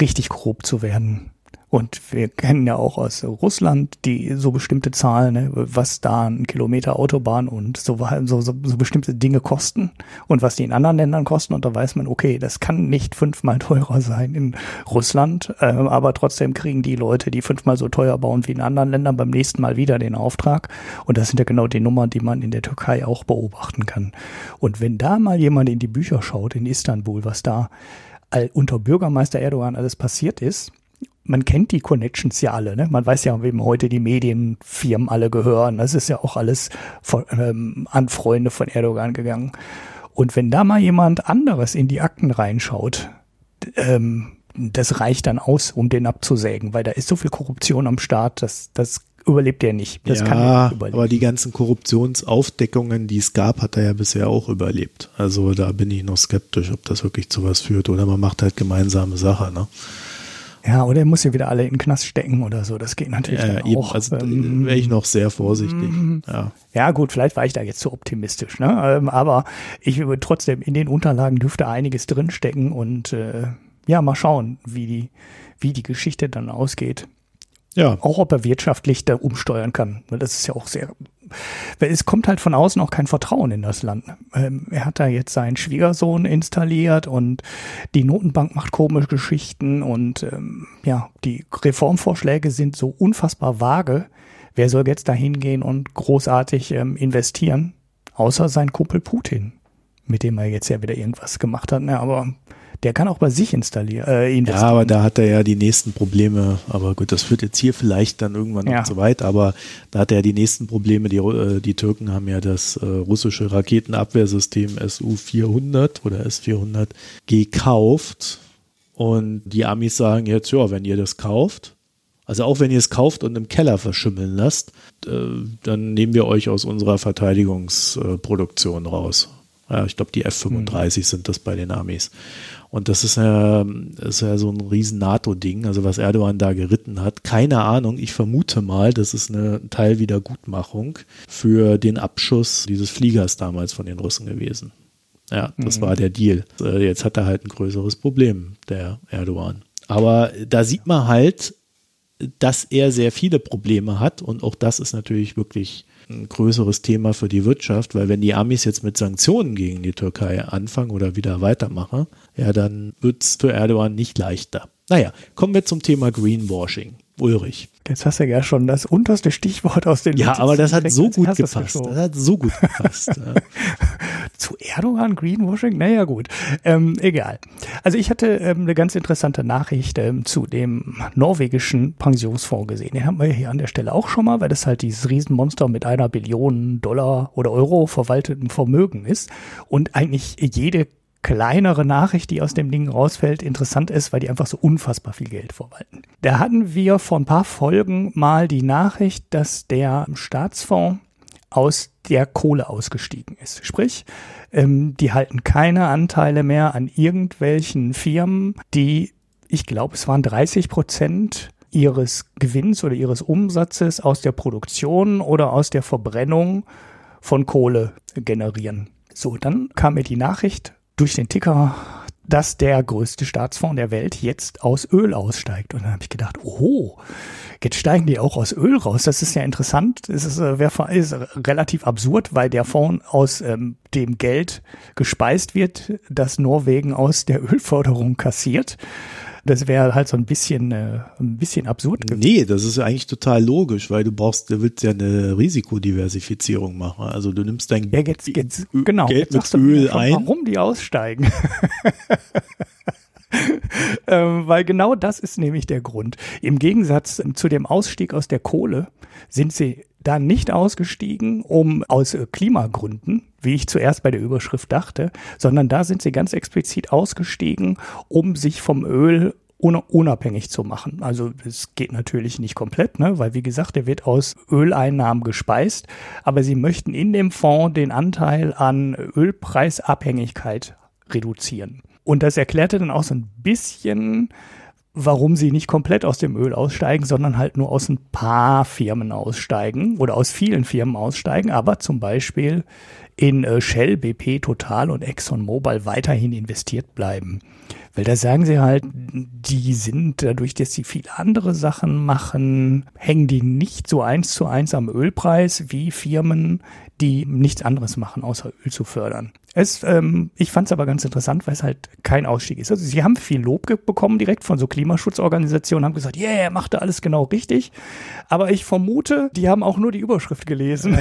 richtig korrupt zu werden. Und wir kennen ja auch aus Russland die so bestimmte Zahlen, ne, was da ein Kilometer Autobahn und so, so, so, so bestimmte Dinge kosten und was die in anderen Ländern kosten. Und da weiß man, okay, das kann nicht fünfmal teurer sein in Russland, äh, aber trotzdem kriegen die Leute, die fünfmal so teuer bauen wie in anderen Ländern, beim nächsten Mal wieder den Auftrag. Und das sind ja genau die Nummern, die man in der Türkei auch beobachten kann. Und wenn da mal jemand in die Bücher schaut, in Istanbul, was da unter Bürgermeister Erdogan alles passiert ist, man kennt die Connections ja alle, ne? Man weiß ja, wem heute die Medienfirmen alle gehören. Das ist ja auch alles von, ähm, an Freunde von Erdogan gegangen. Und wenn da mal jemand anderes in die Akten reinschaut, ähm, das reicht dann aus, um den abzusägen, weil da ist so viel Korruption am Start, dass das überlebt er nicht. Das ja, aber die ganzen Korruptionsaufdeckungen, die es gab, hat er ja bisher auch überlebt. Also da bin ich noch skeptisch, ob das wirklich zu was führt. Oder man macht halt gemeinsame Sache, ne? Ja, oder er muss ja wieder alle in den Knast stecken oder so. Das geht natürlich ja, dann auch. Also ähm, wäre ich noch sehr vorsichtig. Mm, ja. ja, gut, vielleicht war ich da jetzt zu optimistisch. Ne? Ähm, aber ich würde trotzdem in den Unterlagen dürfte einiges drinstecken und äh, ja, mal schauen, wie die, wie die Geschichte dann ausgeht. Ja. Auch ob er wirtschaftlich da umsteuern kann. Das ist ja auch sehr es kommt halt von außen auch kein Vertrauen in das Land. Ähm, er hat da jetzt seinen Schwiegersohn installiert und die Notenbank macht komische Geschichten und ähm, ja, die Reformvorschläge sind so unfassbar vage. Wer soll jetzt da hingehen und großartig ähm, investieren? Außer sein Kumpel Putin, mit dem er jetzt ja wieder irgendwas gemacht hat. Ne? Aber der kann auch bei sich installieren. Äh, investieren. Ja, aber da hat er ja die nächsten Probleme. Aber gut, das führt jetzt hier vielleicht dann irgendwann ja. noch zu weit. Aber da hat er ja die nächsten Probleme. Die, äh, die Türken haben ja das äh, russische Raketenabwehrsystem SU-400 oder S-400 gekauft. Und die Amis sagen jetzt, ja, wenn ihr das kauft, Also auch wenn ihr es kauft und im Keller verschimmeln lasst, äh, dann nehmen wir euch aus unserer Verteidigungsproduktion raus. Ja, ich glaube, die F-35 mhm. sind das bei den Amis. Und das ist ja, ist ja so ein riesen NATO-Ding, also was Erdogan da geritten hat. Keine Ahnung, ich vermute mal, das ist eine Teilwiedergutmachung für den Abschuss dieses Fliegers damals von den Russen gewesen. Ja, das mhm. war der Deal. Äh, jetzt hat er halt ein größeres Problem, der Erdogan. Aber da sieht man halt, dass er sehr viele Probleme hat und auch das ist natürlich wirklich ein größeres Thema für die Wirtschaft, weil wenn die Amis jetzt mit Sanktionen gegen die Türkei anfangen oder wieder weitermachen, ja, dann wird es für Erdogan nicht leichter. Naja, kommen wir zum Thema Greenwashing. Ulrich. Jetzt hast du ja schon das unterste Stichwort aus den Ja, aber das hat so gut gepasst. Das hat so gut gepasst. Zu Erdogan Greenwashing? Naja, gut. Ähm, egal. Also ich hatte ähm, eine ganz interessante Nachricht ähm, zu dem norwegischen Pensionsfonds gesehen. Den haben wir hier an der Stelle auch schon mal, weil das halt dieses Riesenmonster mit einer Billion Dollar oder Euro verwalteten Vermögen ist und eigentlich jede kleinere Nachricht, die aus dem Ding rausfällt, interessant ist, weil die einfach so unfassbar viel Geld verwalten. Da hatten wir vor ein paar Folgen mal die Nachricht, dass der Staatsfonds aus der Kohle ausgestiegen ist. Sprich, ähm, die halten keine Anteile mehr an irgendwelchen Firmen, die, ich glaube, es waren 30 Prozent ihres Gewinns oder ihres Umsatzes aus der Produktion oder aus der Verbrennung von Kohle generieren. So, dann kam mir die Nachricht durch den Ticker, dass der größte Staatsfonds der Welt jetzt aus Öl aussteigt. Und dann habe ich gedacht, oh, jetzt steigen die auch aus Öl raus. Das ist ja interessant. Es ist, äh, ist relativ absurd, weil der Fonds aus ähm, dem Geld gespeist wird, das Norwegen aus der Ölförderung kassiert. Das wäre halt so ein bisschen, äh, ein bisschen absurd. Nee, das ist ja eigentlich total logisch, weil du brauchst, du willst ja eine Risikodiversifizierung machen. Also du nimmst dein ja, jetzt, jetzt, genau, Geld jetzt mit Öl ein. Warum die aussteigen? ähm, weil genau das ist nämlich der Grund. Im Gegensatz zu dem Ausstieg aus der Kohle sind sie da nicht ausgestiegen, um aus äh, Klimagründen, wie ich zuerst bei der Überschrift dachte, sondern da sind sie ganz explizit ausgestiegen, um sich vom Öl unabhängig zu machen. Also es geht natürlich nicht komplett, ne? weil wie gesagt, der wird aus Öleinnahmen gespeist, aber sie möchten in dem Fonds den Anteil an Ölpreisabhängigkeit reduzieren. Und das erklärte dann auch so ein bisschen, warum sie nicht komplett aus dem Öl aussteigen, sondern halt nur aus ein paar Firmen aussteigen oder aus vielen Firmen aussteigen, aber zum Beispiel in äh, Shell, BP, Total und ExxonMobil weiterhin investiert bleiben. Weil da sagen sie halt, die sind dadurch, dass sie viele andere Sachen machen, hängen die nicht so eins zu eins am Ölpreis wie Firmen, die nichts anderes machen, außer Öl zu fördern. Es, ähm, ich fand es aber ganz interessant, weil es halt kein Ausstieg ist. Also sie haben viel Lob bekommen direkt von so Klimaschutzorganisationen, haben gesagt, yeah, macht da alles genau richtig. Aber ich vermute, die haben auch nur die Überschrift gelesen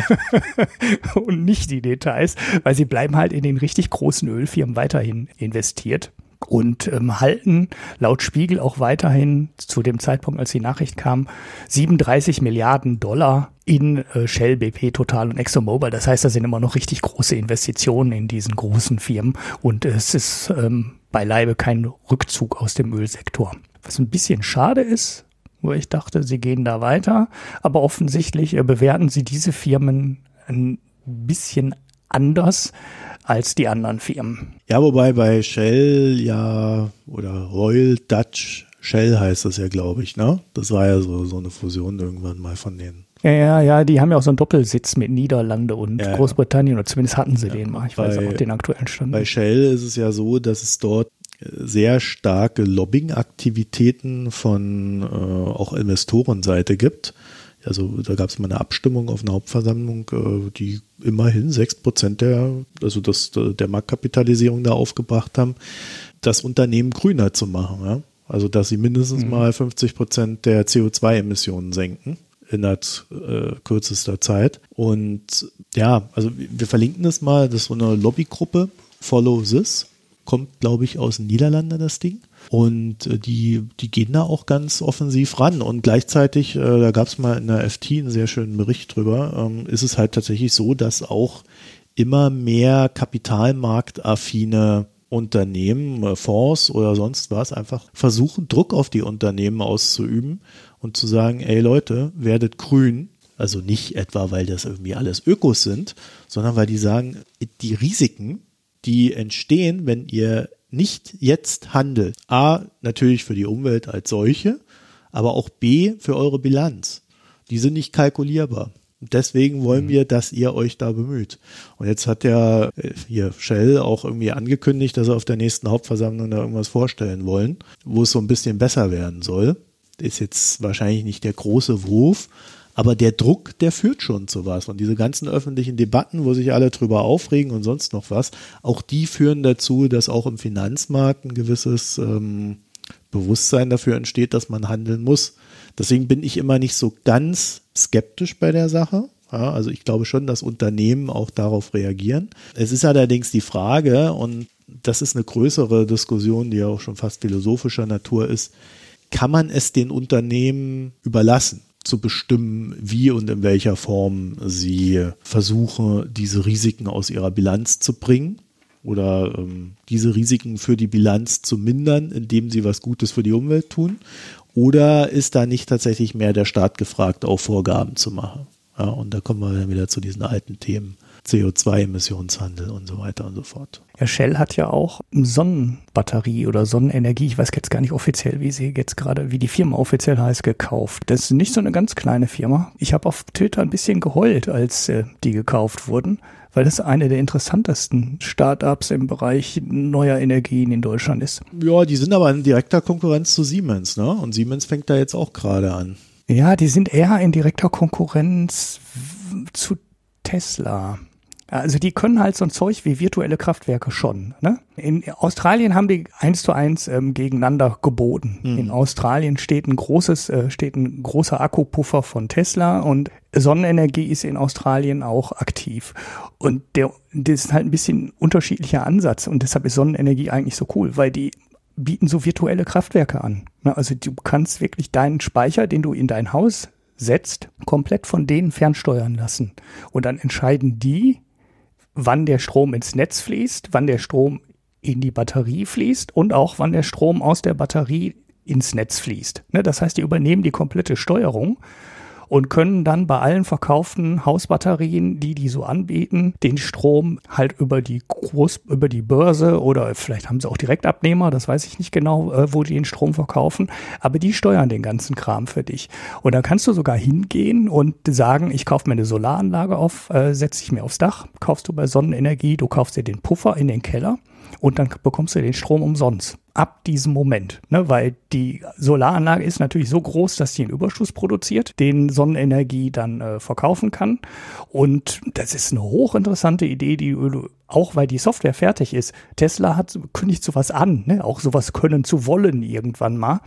und nicht die Details, weil sie bleiben halt in den richtig großen Ölfirmen weiterhin investiert und ähm, halten laut Spiegel auch weiterhin zu dem Zeitpunkt, als die Nachricht kam, 37 Milliarden Dollar in äh, Shell, BP, Total und ExxonMobil. Das heißt, da sind immer noch richtig große Investitionen in diesen großen Firmen und es ist ähm, beileibe kein Rückzug aus dem Ölsektor. Was ein bisschen schade ist, wo ich dachte, sie gehen da weiter, aber offensichtlich äh, bewerten sie diese Firmen ein bisschen anders als die anderen Firmen. Ja, wobei bei Shell ja oder Royal Dutch Shell heißt das ja, glaube ich, ne? Das war ja so, so eine Fusion irgendwann mal von denen. Ja, ja, ja, die haben ja auch so einen Doppelsitz mit Niederlande und ja, Großbritannien, oder zumindest hatten sie ja, den mal. Ich bei, weiß auch den aktuellen Stand. Bei Shell ist es ja so, dass es dort sehr starke Lobbying-Aktivitäten von äh, auch Investorenseite gibt. Also da gab es mal eine Abstimmung auf einer Hauptversammlung, äh, die immerhin sechs Prozent der, also das, der Marktkapitalisierung da aufgebracht haben, das Unternehmen grüner zu machen. Ja? Also dass sie mindestens mhm. mal 50 Prozent der CO2-Emissionen senken innerhalb äh, kürzester Zeit. Und ja, also wir verlinken das mal, das ist so eine Lobbygruppe, Follow This, kommt, glaube ich, aus den Niederlanden, das Ding. Und äh, die, die gehen da auch ganz offensiv ran. Und gleichzeitig, äh, da gab es mal in der FT einen sehr schönen Bericht drüber, ähm, ist es halt tatsächlich so, dass auch immer mehr kapitalmarktaffine Unternehmen, äh, Fonds oder sonst was einfach versuchen, Druck auf die Unternehmen auszuüben und zu sagen, ey Leute, werdet grün. Also nicht etwa, weil das irgendwie alles Ökos sind, sondern weil die sagen, die Risiken, die entstehen, wenn ihr nicht jetzt handelt. A, natürlich für die Umwelt als solche, aber auch B, für eure Bilanz. Die sind nicht kalkulierbar. Deswegen wollen mhm. wir, dass ihr euch da bemüht. Und jetzt hat ja äh, hier Shell auch irgendwie angekündigt, dass sie auf der nächsten Hauptversammlung da irgendwas vorstellen wollen, wo es so ein bisschen besser werden soll. Ist jetzt wahrscheinlich nicht der große Wurf, aber der Druck, der führt schon zu was. Und diese ganzen öffentlichen Debatten, wo sich alle drüber aufregen und sonst noch was, auch die führen dazu, dass auch im Finanzmarkt ein gewisses ähm, Bewusstsein dafür entsteht, dass man handeln muss. Deswegen bin ich immer nicht so ganz skeptisch bei der Sache. Ja, also ich glaube schon, dass Unternehmen auch darauf reagieren. Es ist allerdings die Frage, und das ist eine größere Diskussion, die ja auch schon fast philosophischer Natur ist, kann man es den Unternehmen überlassen? Zu bestimmen, wie und in welcher Form sie versuchen, diese Risiken aus ihrer Bilanz zu bringen oder ähm, diese Risiken für die Bilanz zu mindern, indem sie was Gutes für die Umwelt tun? Oder ist da nicht tatsächlich mehr der Staat gefragt, auch Vorgaben zu machen? Ja, und da kommen wir dann wieder zu diesen alten Themen. CO2-Emissionshandel und so weiter und so fort. Ja, Shell hat ja auch Sonnenbatterie oder Sonnenenergie, ich weiß jetzt gar nicht offiziell, wie sie jetzt gerade, wie die Firma offiziell heißt, gekauft. Das ist nicht so eine ganz kleine Firma. Ich habe auf Twitter ein bisschen geheult, als äh, die gekauft wurden, weil das eine der interessantesten Startups im Bereich neuer Energien in Deutschland ist. Ja, die sind aber in direkter Konkurrenz zu Siemens, ne? Und Siemens fängt da jetzt auch gerade an. Ja, die sind eher in direkter Konkurrenz zu Tesla. Also die können halt so ein Zeug wie virtuelle Kraftwerke schon. Ne? In Australien haben die eins zu eins ähm, gegeneinander geboten. Mhm. In Australien steht ein großes, äh, steht ein großer Akkupuffer von Tesla und Sonnenenergie ist in Australien auch aktiv. Und der, das ist halt ein bisschen unterschiedlicher Ansatz und deshalb ist Sonnenenergie eigentlich so cool, weil die bieten so virtuelle Kraftwerke an. Ne? Also du kannst wirklich deinen Speicher, den du in dein Haus setzt, komplett von denen fernsteuern lassen. Und dann entscheiden die, wann der Strom ins Netz fließt, wann der Strom in die Batterie fließt und auch wann der Strom aus der Batterie ins Netz fließt. Ne, das heißt, die übernehmen die komplette Steuerung und können dann bei allen verkauften Hausbatterien, die die so anbieten, den Strom halt über die Groß, über die Börse oder vielleicht haben sie auch Direktabnehmer, das weiß ich nicht genau, äh, wo die den Strom verkaufen, aber die steuern den ganzen Kram für dich. Und dann kannst du sogar hingehen und sagen, ich kaufe mir eine Solaranlage auf, äh, setze ich mir aufs Dach, kaufst du bei Sonnenenergie, du kaufst dir den Puffer in den Keller und dann bekommst du den Strom umsonst. Ab diesem Moment, ne, weil die Solaranlage ist natürlich so groß, dass sie einen Überschuss produziert, den Sonnenenergie dann äh, verkaufen kann. Und das ist eine hochinteressante Idee, die auch weil die Software fertig ist. Tesla hat kündigt sowas an, ne, auch sowas können zu wollen irgendwann mal.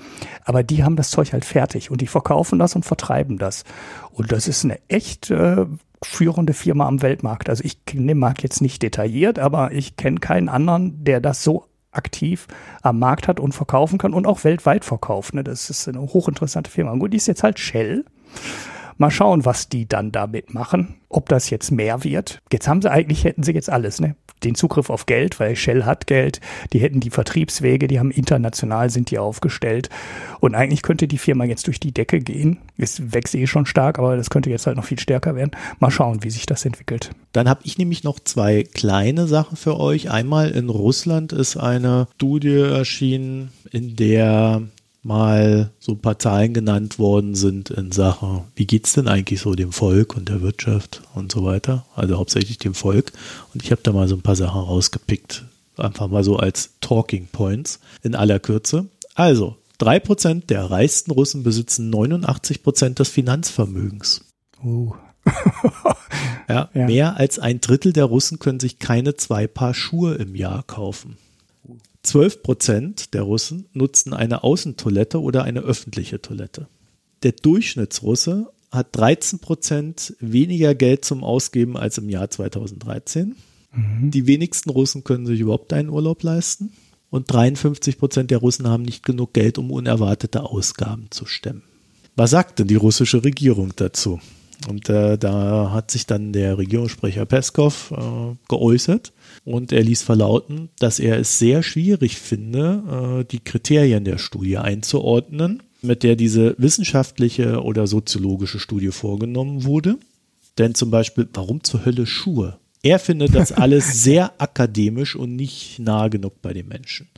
Aber die haben das Zeug halt fertig und die verkaufen das und vertreiben das. Und das ist eine echt äh, führende Firma am Weltmarkt. Also ich kenne den Markt jetzt nicht detailliert, aber ich kenne keinen anderen, der das so aktiv am Markt hat und verkaufen kann und auch weltweit verkauft. Ne? Das ist eine hochinteressante Firma. Und gut, die ist jetzt halt Shell. Mal schauen, was die dann damit machen. Ob das jetzt mehr wird. Jetzt haben sie eigentlich, hätten sie jetzt alles, ne? Den Zugriff auf Geld, weil Shell hat Geld. Die hätten die Vertriebswege, die haben international sind die aufgestellt. Und eigentlich könnte die Firma jetzt durch die Decke gehen. Es wächst eh schon stark, aber das könnte jetzt halt noch viel stärker werden. Mal schauen, wie sich das entwickelt. Dann habe ich nämlich noch zwei kleine Sachen für euch. Einmal in Russland ist eine Studie erschienen, in der mal so ein paar Zahlen genannt worden sind in Sachen, wie geht es denn eigentlich so dem Volk und der Wirtschaft und so weiter. Also hauptsächlich dem Volk. Und ich habe da mal so ein paar Sachen rausgepickt. Einfach mal so als Talking Points in aller Kürze. Also, 3% der reichsten Russen besitzen 89% des Finanzvermögens. Uh. ja, ja, mehr als ein Drittel der Russen können sich keine zwei Paar Schuhe im Jahr kaufen. 12 Prozent der Russen nutzen eine Außentoilette oder eine öffentliche Toilette. Der Durchschnittsrusse hat 13 Prozent weniger Geld zum Ausgeben als im Jahr 2013. Mhm. Die wenigsten Russen können sich überhaupt einen Urlaub leisten. Und 53 Prozent der Russen haben nicht genug Geld, um unerwartete Ausgaben zu stemmen. Was sagt denn die russische Regierung dazu? Und äh, da hat sich dann der Regierungssprecher Peskov äh, geäußert und er ließ verlauten, dass er es sehr schwierig finde, äh, die Kriterien der Studie einzuordnen, mit der diese wissenschaftliche oder soziologische Studie vorgenommen wurde. Denn zum Beispiel, warum zur Hölle Schuhe? Er findet das alles sehr akademisch und nicht nah genug bei den Menschen.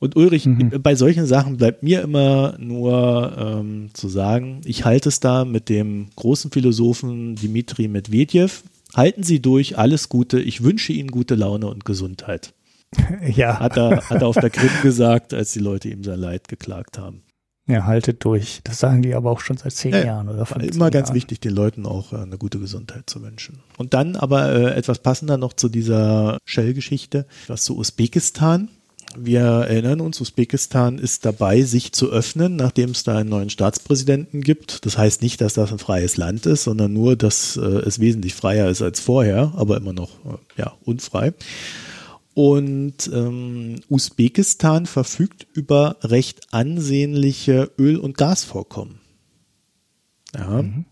Und Ulrich, mhm. bei solchen Sachen bleibt mir immer nur ähm, zu sagen, ich halte es da mit dem großen Philosophen Dimitri Medvedev. Halten Sie durch, alles Gute. Ich wünsche Ihnen gute Laune und Gesundheit. Ja. Hat er, hat er auf der Krim gesagt, als die Leute ihm sein Leid geklagt haben. Ja, haltet durch. Das sagen die aber auch schon seit zehn ja, Jahren oder 15 Immer ganz Jahren. wichtig, den Leuten auch äh, eine gute Gesundheit zu wünschen. Und dann aber äh, etwas passender noch zu dieser Shell-Geschichte, was zu Usbekistan. Wir erinnern uns, Usbekistan ist dabei, sich zu öffnen, nachdem es da einen neuen Staatspräsidenten gibt. Das heißt nicht, dass das ein freies Land ist, sondern nur, dass äh, es wesentlich freier ist als vorher, aber immer noch äh, ja, unfrei. Und ähm, Usbekistan verfügt über recht ansehnliche Öl- und Gasvorkommen. Ja. Mhm.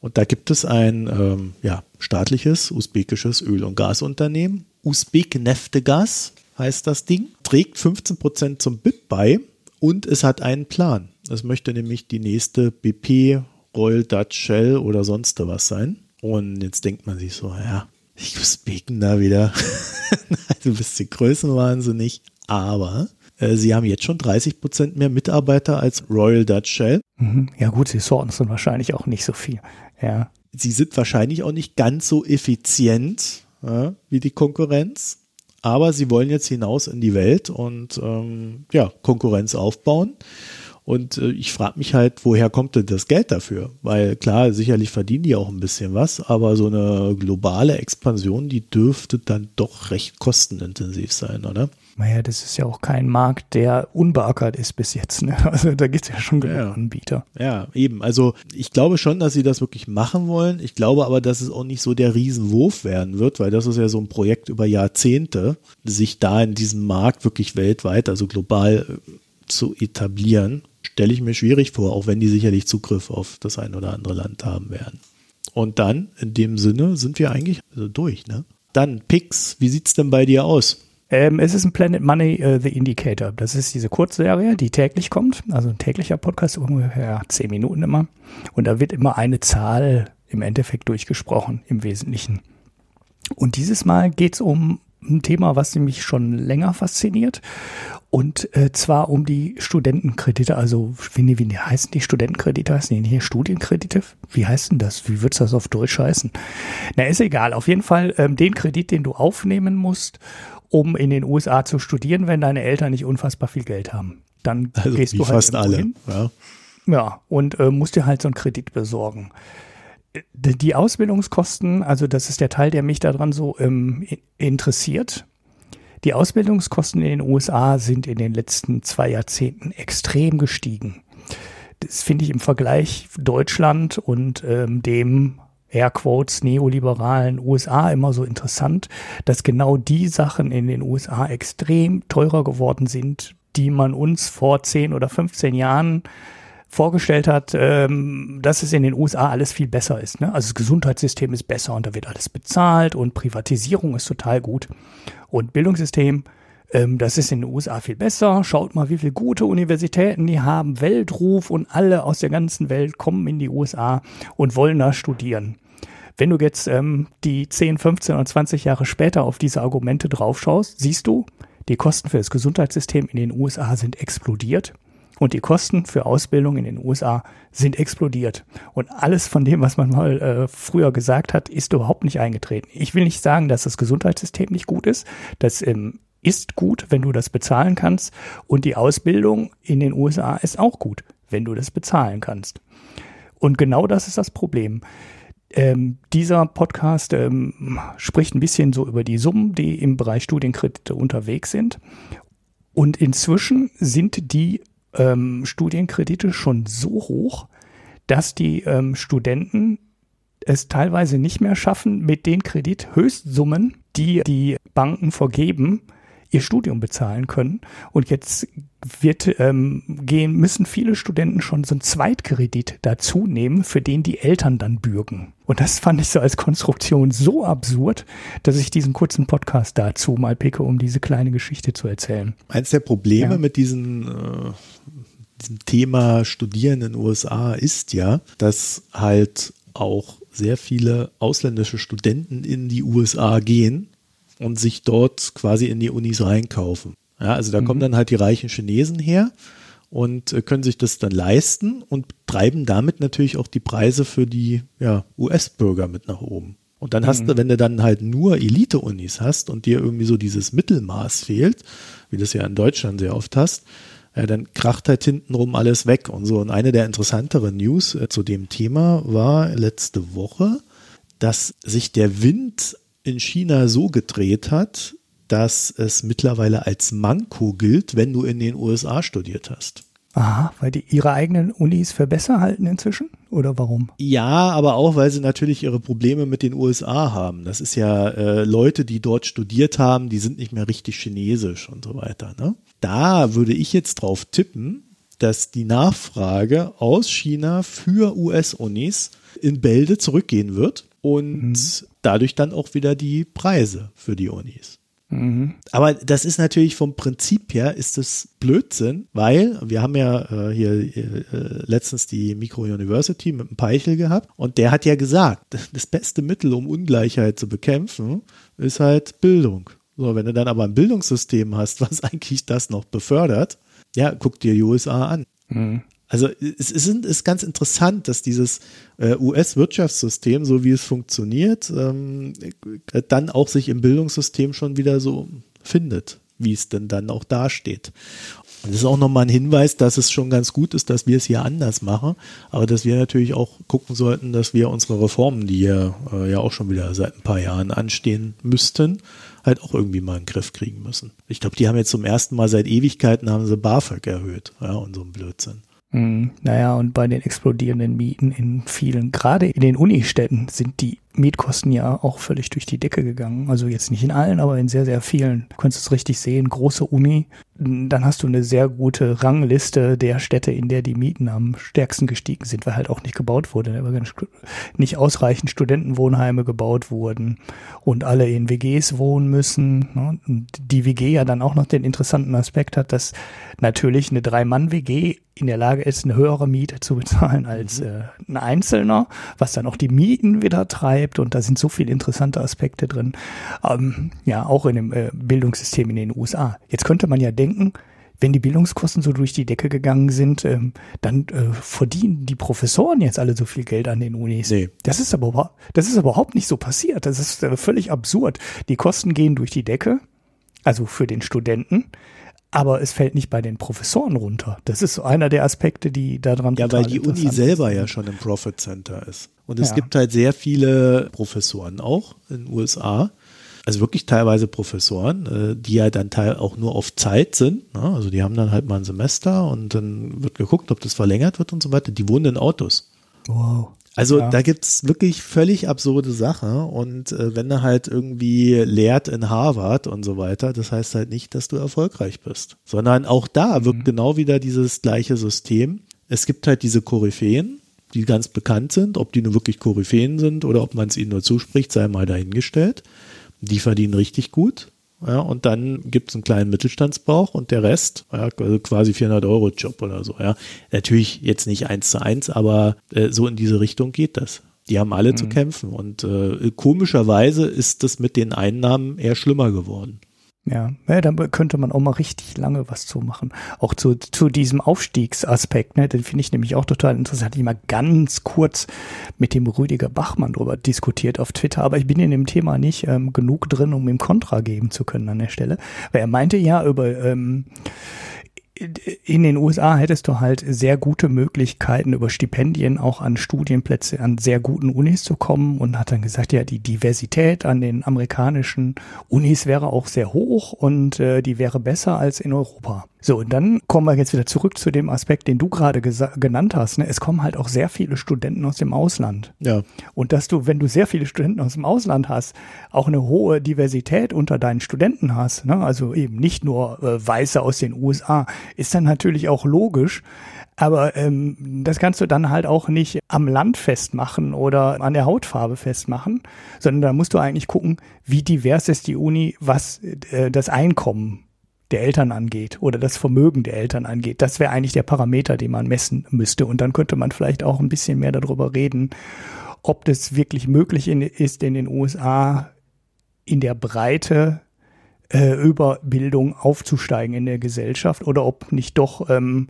Und da gibt es ein ähm, ja, staatliches usbekisches Öl- und Gasunternehmen, Usbek Neftegas heißt das Ding, trägt 15 Prozent zum BIP bei und es hat einen Plan. Es möchte nämlich die nächste BP, Royal Dutch Shell oder sonst was sein. Und jetzt denkt man sich so, ja, ich Usbeken da wieder. ein bisschen größenwahnsinnig. Aber äh, sie haben jetzt schon 30 Prozent mehr Mitarbeiter als Royal Dutch Shell. Mhm. Ja gut, sie sorten sind wahrscheinlich auch nicht so viel. Ja. Sie sind wahrscheinlich auch nicht ganz so effizient ja, wie die Konkurrenz aber sie wollen jetzt hinaus in die Welt und ähm, ja, Konkurrenz aufbauen. Und äh, ich frage mich halt, woher kommt denn das Geld dafür? Weil klar, sicherlich verdienen die auch ein bisschen was, aber so eine globale Expansion, die dürfte dann doch recht kostenintensiv sein, oder? Naja, das ist ja auch kein Markt, der unbeackert ist bis jetzt. Ne? Also da gibt es ja schon genug ja. Anbieter. Ja, eben. Also ich glaube schon, dass sie das wirklich machen wollen. Ich glaube aber, dass es auch nicht so der Riesenwurf werden wird, weil das ist ja so ein Projekt über Jahrzehnte, sich da in diesem Markt wirklich weltweit, also global äh, zu etablieren, stelle ich mir schwierig vor, auch wenn die sicherlich Zugriff auf das ein oder andere Land haben werden. Und dann, in dem Sinne, sind wir eigentlich also durch, ne? Dann, Pix, wie sieht's denn bei dir aus? Ähm, es ist ein Planet Money uh, The Indicator. Das ist diese Kurzserie, die täglich kommt. Also ein täglicher Podcast, ungefähr zehn Minuten immer. Und da wird immer eine Zahl im Endeffekt durchgesprochen, im Wesentlichen. Und dieses Mal geht es um ein Thema, was mich schon länger fasziniert. Und äh, zwar um die Studentenkredite, also wie, wie heißen die Studentenkredite? Heißen die hier Studienkredite? Wie heißt denn das? Wie wird's das auf Deutsch heißen? Na, ist egal. Auf jeden Fall ähm, den Kredit, den du aufnehmen musst, um in den USA zu studieren, wenn deine Eltern nicht unfassbar viel Geld haben. Dann also gehst du halt fast alle. Hin. Ja. ja, und äh, musst dir halt so einen Kredit besorgen. Äh, die Ausbildungskosten, also das ist der Teil, der mich daran so ähm, interessiert die Ausbildungskosten in den USA sind in den letzten zwei Jahrzehnten extrem gestiegen. Das finde ich im Vergleich Deutschland und ähm, dem Airquotes neoliberalen USA immer so interessant, dass genau die Sachen in den USA extrem teurer geworden sind, die man uns vor 10 oder 15 Jahren vorgestellt hat, ähm, dass es in den USA alles viel besser ist. Ne? Also das Gesundheitssystem ist besser und da wird alles bezahlt und Privatisierung ist total gut. Und Bildungssystem, ähm, das ist in den USA viel besser. Schaut mal, wie viele gute Universitäten die haben, Weltruf und alle aus der ganzen Welt kommen in die USA und wollen da studieren. Wenn du jetzt ähm, die 10, 15 oder 20 Jahre später auf diese Argumente draufschaust, siehst du, die Kosten für das Gesundheitssystem in den USA sind explodiert. Und die Kosten für Ausbildung in den USA sind explodiert. Und alles von dem, was man mal äh, früher gesagt hat, ist überhaupt nicht eingetreten. Ich will nicht sagen, dass das Gesundheitssystem nicht gut ist. Das ähm, ist gut, wenn du das bezahlen kannst. Und die Ausbildung in den USA ist auch gut, wenn du das bezahlen kannst. Und genau das ist das Problem. Ähm, dieser Podcast ähm, spricht ein bisschen so über die Summen, die im Bereich Studienkredite unterwegs sind. Und inzwischen sind die ähm, Studienkredite schon so hoch, dass die ähm, Studenten es teilweise nicht mehr schaffen, mit den Kredithöchstsummen, die die Banken vergeben, ihr Studium bezahlen können. Und jetzt wird ähm, gehen, müssen viele Studenten schon so einen Zweitkredit dazu nehmen, für den die Eltern dann bürgen. Und das fand ich so als Konstruktion so absurd, dass ich diesen kurzen Podcast dazu mal picke, um diese kleine Geschichte zu erzählen. Eins der Probleme ja. mit diesen äh, diesem Thema Studieren in den USA ist ja, dass halt auch sehr viele ausländische Studenten in die USA gehen und sich dort quasi in die Unis reinkaufen. Ja, also da mhm. kommen dann halt die reichen Chinesen her und äh, können sich das dann leisten und treiben damit natürlich auch die Preise für die ja, US-Bürger mit nach oben. Und dann hast mhm. du, wenn du dann halt nur Elite-Unis hast und dir irgendwie so dieses Mittelmaß fehlt, wie das ja in Deutschland sehr oft hast, ja, dann kracht halt hintenrum alles weg und so. Und eine der interessanteren News äh, zu dem Thema war letzte Woche, dass sich der Wind in China so gedreht hat, dass es mittlerweile als Manko gilt, wenn du in den USA studiert hast. Aha, weil die ihre eigenen Unis für besser halten inzwischen? Oder warum? Ja, aber auch, weil sie natürlich ihre Probleme mit den USA haben. Das ist ja äh, Leute, die dort studiert haben, die sind nicht mehr richtig chinesisch und so weiter. Ne? Da würde ich jetzt drauf tippen, dass die Nachfrage aus China für US-Unis in Bälde zurückgehen wird und mhm. dadurch dann auch wieder die Preise für die Unis. Mhm. Aber das ist natürlich vom Prinzip her ist es Blödsinn, weil wir haben ja äh, hier äh, letztens die Micro University mit einem Peichel gehabt und der hat ja gesagt, das beste Mittel, um Ungleichheit zu bekämpfen, ist halt Bildung. So, wenn du dann aber ein Bildungssystem hast, was eigentlich das noch befördert, ja, guck dir die USA an. Mhm. Also es ist, ganz interessant, dass dieses äh, US-Wirtschaftssystem, so wie es funktioniert, ähm, dann auch sich im Bildungssystem schon wieder so findet, wie es denn dann auch dasteht. Und das ist auch nochmal ein Hinweis, dass es schon ganz gut ist, dass wir es hier anders machen, aber dass wir natürlich auch gucken sollten, dass wir unsere Reformen, die ja, äh, ja auch schon wieder seit ein paar Jahren anstehen müssten, halt auch irgendwie mal in den Griff kriegen müssen. Ich glaube, die haben jetzt zum ersten Mal seit Ewigkeiten haben sie BAföG erhöht, ja, und so ein Blödsinn. Hm, naja, und bei den explodierenden Mieten in vielen, gerade in den Unistädten, sind die Mietkosten ja auch völlig durch die Decke gegangen. Also jetzt nicht in allen, aber in sehr, sehr vielen. Du kannst es richtig sehen. Große Uni, dann hast du eine sehr gute Rangliste der Städte, in der die Mieten am stärksten gestiegen sind, weil halt auch nicht gebaut wurde, weil nicht ausreichend Studentenwohnheime gebaut wurden und alle in WGs wohnen müssen. Ne? Und die WG ja dann auch noch den interessanten Aspekt hat, dass natürlich eine Drei-Mann-WG in der Lage ist, eine höhere Miete zu bezahlen als mhm. äh, ein Einzelner, was dann auch die Mieten wieder treibt und da sind so viele interessante Aspekte drin. Ähm, ja, auch in dem äh, Bildungssystem in den USA. Jetzt könnte man ja denken, wenn die Bildungskosten so durch die Decke gegangen sind, ähm, dann äh, verdienen die Professoren jetzt alle so viel Geld an den Unis. Nee. Das ist aber das ist überhaupt nicht so passiert. Das ist äh, völlig absurd. Die Kosten gehen durch die Decke, also für den Studenten aber es fällt nicht bei den Professoren runter. Das ist einer der Aspekte, die daran Ja, weil die Uni selber sind. ja schon im Profit Center ist. Und es ja. gibt halt sehr viele Professoren auch in den USA. Also wirklich teilweise Professoren, äh, die ja dann teil auch nur auf Zeit sind. Ne? Also die haben dann halt mal ein Semester und dann wird geguckt, ob das verlängert wird und so weiter. Die wohnen in Autos. Wow. Also ja. da gibt's wirklich völlig absurde Sachen und äh, wenn er halt irgendwie lehrt in Harvard und so weiter, das heißt halt nicht, dass du erfolgreich bist, sondern auch da wirkt mhm. genau wieder dieses gleiche System. Es gibt halt diese Koryphäen, die ganz bekannt sind, ob die nur wirklich Koryphäen sind oder ob man es ihnen nur zuspricht, sei mal dahingestellt. Die verdienen richtig gut ja, und dann gibt es einen kleinen Mittelstandsbauch und der Rest, ja, also quasi 400 Euro Job oder so. Ja, natürlich jetzt nicht eins zu eins, aber äh, so in diese Richtung geht das. Die haben alle mhm. zu kämpfen und äh, komischerweise ist das mit den Einnahmen eher schlimmer geworden. Ja, ja, da könnte man auch mal richtig lange was zu machen. Auch zu, zu diesem Aufstiegsaspekt, ne, den finde ich nämlich auch total interessant. Ich mal ganz kurz mit dem Rüdiger Bachmann drüber diskutiert auf Twitter, aber ich bin in dem Thema nicht ähm, genug drin, um ihm Kontra geben zu können an der Stelle. Weil er meinte ja über ähm, in den USA hättest du halt sehr gute Möglichkeiten über Stipendien auch an Studienplätze an sehr guten Unis zu kommen und hat dann gesagt, ja, die Diversität an den amerikanischen Unis wäre auch sehr hoch und äh, die wäre besser als in Europa. So, und dann kommen wir jetzt wieder zurück zu dem Aspekt, den du gerade genannt hast. Ne? Es kommen halt auch sehr viele Studenten aus dem Ausland. Ja. Und dass du, wenn du sehr viele Studenten aus dem Ausland hast, auch eine hohe Diversität unter deinen Studenten hast, ne? also eben nicht nur äh, Weiße aus den USA, ist dann natürlich auch logisch. Aber ähm, das kannst du dann halt auch nicht am Land festmachen oder an der Hautfarbe festmachen, sondern da musst du eigentlich gucken, wie divers ist die Uni, was äh, das Einkommen der Eltern angeht oder das Vermögen der Eltern angeht. Das wäre eigentlich der Parameter, den man messen müsste. Und dann könnte man vielleicht auch ein bisschen mehr darüber reden, ob das wirklich möglich in, ist, in den USA in der Breite äh, über Bildung aufzusteigen in der Gesellschaft oder ob nicht doch ähm,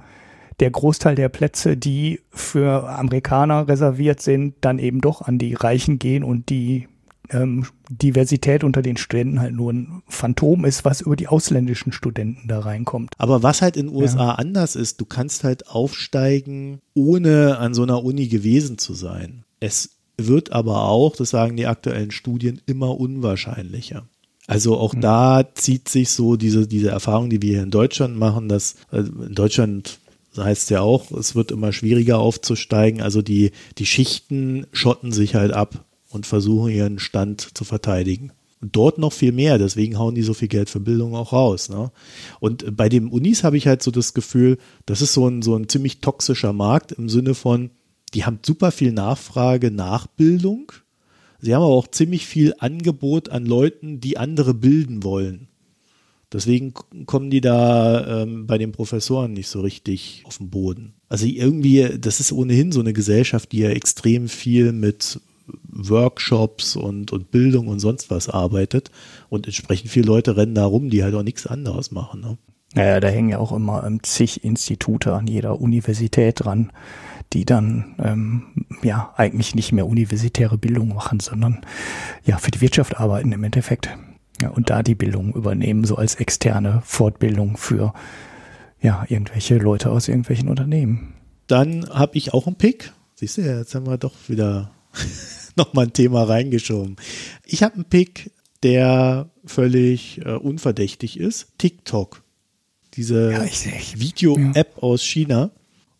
der Großteil der Plätze, die für Amerikaner reserviert sind, dann eben doch an die Reichen gehen und die ähm, Diversität unter den Studenten halt nur ein Phantom ist, was über die ausländischen Studenten da reinkommt. Aber was halt in den USA ja. anders ist, du kannst halt aufsteigen, ohne an so einer Uni gewesen zu sein. Es wird aber auch, das sagen die aktuellen Studien, immer unwahrscheinlicher. Also auch mhm. da zieht sich so diese, diese Erfahrung, die wir hier in Deutschland machen, dass also in Deutschland heißt ja auch, es wird immer schwieriger aufzusteigen. Also die, die Schichten schotten sich halt ab und versuchen ihren Stand zu verteidigen. Und dort noch viel mehr, deswegen hauen die so viel Geld für Bildung auch raus. Ne? Und bei den Unis habe ich halt so das Gefühl, das ist so ein, so ein ziemlich toxischer Markt im Sinne von, die haben super viel Nachfrage nach Bildung. Sie haben aber auch ziemlich viel Angebot an Leuten, die andere bilden wollen. Deswegen kommen die da ähm, bei den Professoren nicht so richtig auf den Boden. Also irgendwie, das ist ohnehin so eine Gesellschaft, die ja extrem viel mit Workshops und, und Bildung und sonst was arbeitet. Und entsprechend viele Leute rennen da rum, die halt auch nichts anderes machen. Ne? Naja, da hängen ja auch immer ähm, zig Institute an jeder Universität dran, die dann ähm, ja eigentlich nicht mehr universitäre Bildung machen, sondern ja für die Wirtschaft arbeiten im Endeffekt. Ja, und da die Bildung übernehmen, so als externe Fortbildung für ja, irgendwelche Leute aus irgendwelchen Unternehmen. Dann habe ich auch einen Pick. Siehst du, jetzt haben wir doch wieder nochmal ein Thema reingeschoben. Ich habe einen Pick, der völlig äh, unverdächtig ist. TikTok. Diese ja, Video-App ja. aus China.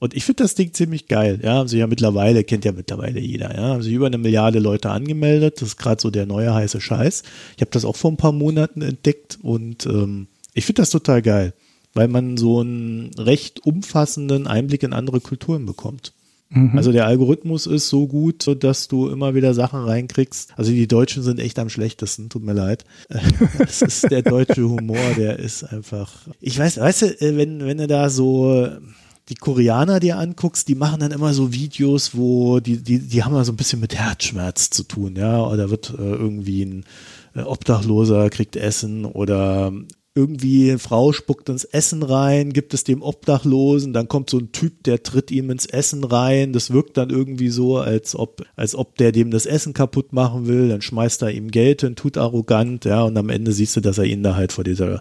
Und ich finde das Ding ziemlich geil. Ja, haben sich ja mittlerweile, kennt ja mittlerweile jeder, ja, haben sich über eine Milliarde Leute angemeldet. Das ist gerade so der neue heiße Scheiß. Ich habe das auch vor ein paar Monaten entdeckt und ähm, ich finde das total geil, weil man so einen recht umfassenden Einblick in andere Kulturen bekommt. Mhm. Also der Algorithmus ist so gut, dass du immer wieder Sachen reinkriegst. Also die Deutschen sind echt am schlechtesten, tut mir leid. Das ist der deutsche Humor, der ist einfach. Ich weiß, weißt du, äh, wenn, wenn du da so die Koreaner dir anguckst, die machen dann immer so Videos, wo die, die, die haben ja so ein bisschen mit Herzschmerz zu tun, ja. Oder wird äh, irgendwie ein äh, Obdachloser kriegt Essen oder irgendwie eine Frau spuckt ins Essen rein, gibt es dem Obdachlosen, dann kommt so ein Typ, der tritt ihm ins Essen rein. Das wirkt dann irgendwie so, als ob, als ob der dem das Essen kaputt machen will. Dann schmeißt er ihm Geld hin, tut arrogant, ja, und am Ende siehst du, dass er ihn da halt vor dieser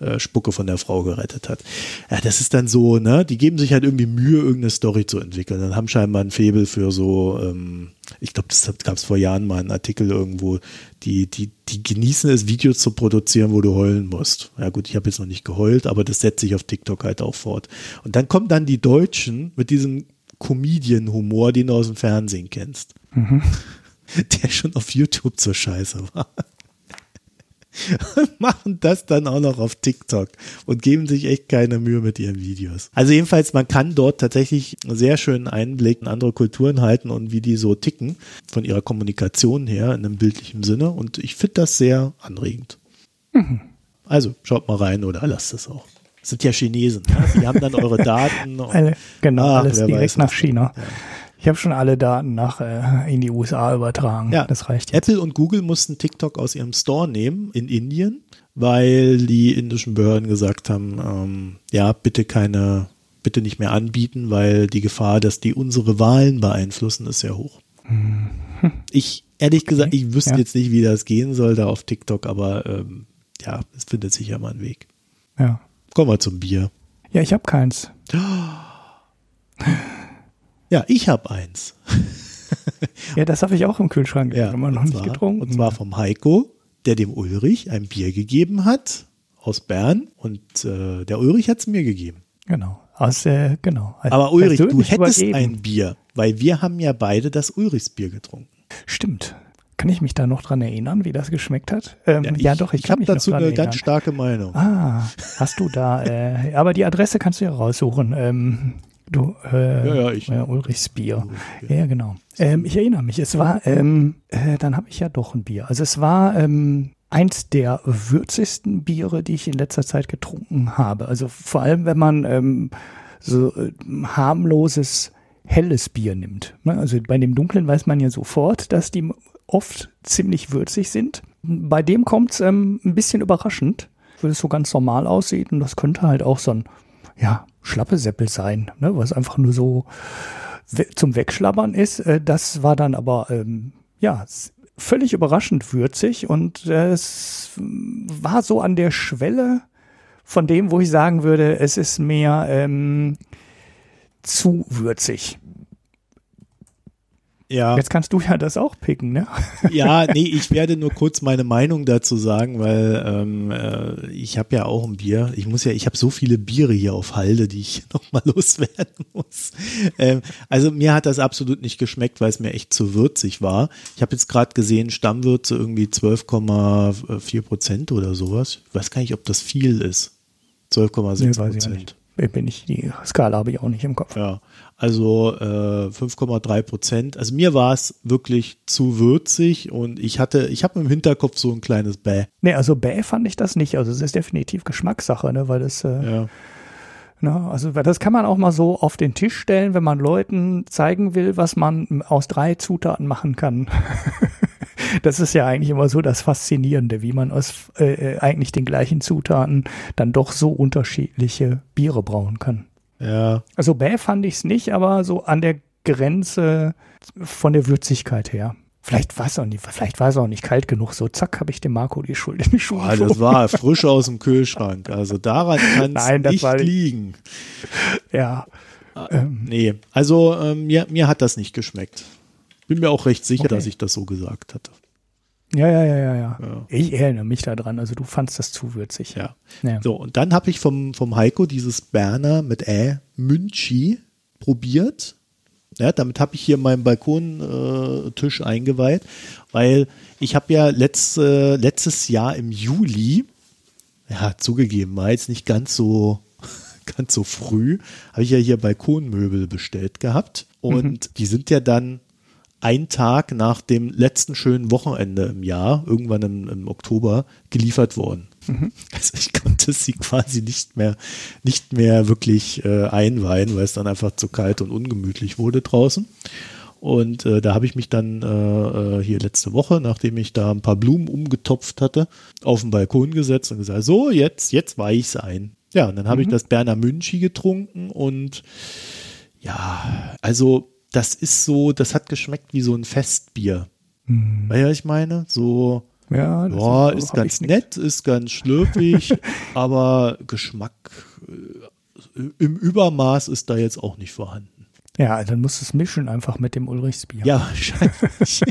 äh, Spucke von der Frau gerettet hat. Ja, das ist dann so, ne? Die geben sich halt irgendwie Mühe, irgendeine Story zu entwickeln. Dann haben scheinbar ein Febel für so, ähm, ich glaube, das gab es vor Jahren mal einen Artikel irgendwo, die, die, die genießen es, Videos zu produzieren, wo du heulen musst. Ja gut, ich habe jetzt noch nicht geheult, aber das setzt sich auf TikTok halt auch fort. Und dann kommen dann die Deutschen mit diesem Comedian-Humor, den du aus dem Fernsehen kennst. Mhm. Der schon auf YouTube zur Scheiße war und machen das dann auch noch auf TikTok und geben sich echt keine Mühe mit ihren Videos. Also jedenfalls, man kann dort tatsächlich einen sehr schönen Einblick in andere Kulturen halten und wie die so ticken, von ihrer Kommunikation her in einem bildlichen Sinne. Und ich finde das sehr anregend. Mhm. Also schaut mal rein oder lasst es auch. Das sind ja Chinesen. Ne? Die haben dann eure Daten. Alle, genau, ach, alles direkt nach China. Ja. Ich habe schon alle Daten nach äh, in die USA übertragen. Ja, das reicht jetzt. Apple und Google mussten TikTok aus ihrem Store nehmen in Indien, weil die indischen Behörden gesagt haben, ähm, ja, bitte keine, bitte nicht mehr anbieten, weil die Gefahr, dass die unsere Wahlen beeinflussen, ist sehr hoch. Mhm. Ich, ehrlich gesagt, ich wüsste ja. jetzt nicht, wie das gehen soll da auf TikTok, aber ähm, ja, es findet sich ja mal ein Weg. Ja. Kommen wir zum Bier. Ja, ich habe keins. Ja, ich habe eins. ja, das habe ich auch im Kühlschrank ja, immer noch nicht getrunken. Und zwar vom Heiko, der dem Ulrich ein Bier gegeben hat aus Bern und äh, der Ulrich hat es mir gegeben. Genau. Aus, äh, genau. Aber Ulrich, du hättest übergeben. ein Bier, weil wir haben ja beide das Ulrichs Bier getrunken. Stimmt. Kann ich mich da noch dran erinnern, wie das geschmeckt hat? Ähm, ja, ich, ja, doch, ich, ich habe dazu eine erinnern. ganz starke Meinung. Ah, hast du da, äh, aber die Adresse kannst du ja raussuchen. Ähm, Du, äh, ja, ja, ich. Äh, Ulrichs Bier. Ja, ja genau. Ähm, ich erinnere mich, es war, ähm, äh, dann habe ich ja doch ein Bier. Also es war ähm, eins der würzigsten Biere, die ich in letzter Zeit getrunken habe. Also vor allem, wenn man ähm, so äh, harmloses, helles Bier nimmt. Ne? Also bei dem dunklen weiß man ja sofort, dass die oft ziemlich würzig sind. Bei dem kommt es ähm, ein bisschen überraschend, weil es so ganz normal aussieht und das könnte halt auch so ein ja, Schlappesäppel sein, ne? was einfach nur so zum Wegschlabbern ist. Äh, das war dann aber ähm, ja völlig überraschend würzig und äh, es war so an der Schwelle von dem, wo ich sagen würde, es ist mehr ähm, zu würzig. Ja. Jetzt kannst du ja das auch picken, ne? Ja, nee, ich werde nur kurz meine Meinung dazu sagen, weil ähm, äh, ich habe ja auch ein Bier. Ich muss ja, ich habe so viele Biere hier auf Halde, die ich nochmal loswerden muss. Ähm, also mir hat das absolut nicht geschmeckt, weil es mir echt zu würzig war. Ich habe jetzt gerade gesehen, Stammwürze irgendwie 12,4 Prozent oder sowas. Ich weiß gar nicht, ob das viel ist. 12,6 Prozent. Nee, bin ich, die Skala habe ich auch nicht im Kopf. Ja, also äh, 5,3 Prozent. Also mir war es wirklich zu würzig und ich hatte, ich habe im Hinterkopf so ein kleines Bäh. Nee, also Bäh fand ich das nicht. Also es ist definitiv Geschmackssache, ne, weil das äh, ja. Na, also das kann man auch mal so auf den Tisch stellen, wenn man Leuten zeigen will, was man aus drei Zutaten machen kann. das ist ja eigentlich immer so das Faszinierende, wie man aus äh, äh eigentlich den gleichen Zutaten dann doch so unterschiedliche Biere brauen kann. Ja. Also bäh fand ich es nicht, aber so an der Grenze von der Würzigkeit her. Vielleicht war es auch nicht, vielleicht war es auch nicht kalt genug. So, zack, habe ich dem Marco die Schuld in die Schuhe. Boah, das war frisch aus dem Kühlschrank. Also daran kann es nicht war, liegen. Ja. Ähm, nee, also ähm, mir, mir hat das nicht geschmeckt. Bin mir auch recht sicher, okay. dass ich das so gesagt hatte. Ja, ja, ja, ja, ja. Ich erinnere mich daran. Also du fandst das zu würzig. Ja. ja. So, und dann habe ich vom, vom Heiko dieses Berner mit Ä, Münchi, probiert. Ja, damit habe ich hier meinen Balkontisch äh, eingeweiht, weil ich habe ja letzte, letztes Jahr im Juli, ja, zugegeben, war jetzt nicht ganz so, ganz so früh, habe ich ja hier Balkonmöbel bestellt gehabt. Und mhm. die sind ja dann ein Tag nach dem letzten schönen Wochenende im Jahr, irgendwann im, im Oktober, geliefert worden. Mhm. Also ich konnte sie quasi nicht mehr, nicht mehr wirklich äh, einweihen, weil es dann einfach zu kalt und ungemütlich wurde draußen. Und äh, da habe ich mich dann äh, äh hier letzte Woche, nachdem ich da ein paar Blumen umgetopft hatte, auf den Balkon gesetzt und gesagt, so, jetzt, jetzt weiche ich es ein. Ja, und dann habe mhm. ich das Berner Münchi getrunken und ja, also das ist so, das hat geschmeckt wie so ein Festbier. Hm. Weißt du, was ich meine? So, ja, boah, ist, ist ganz nett, ist ganz schlürfig, aber Geschmack äh, im Übermaß ist da jetzt auch nicht vorhanden. Ja, dann musst du es mischen einfach mit dem Ulrichsbier. Ja, wahrscheinlich.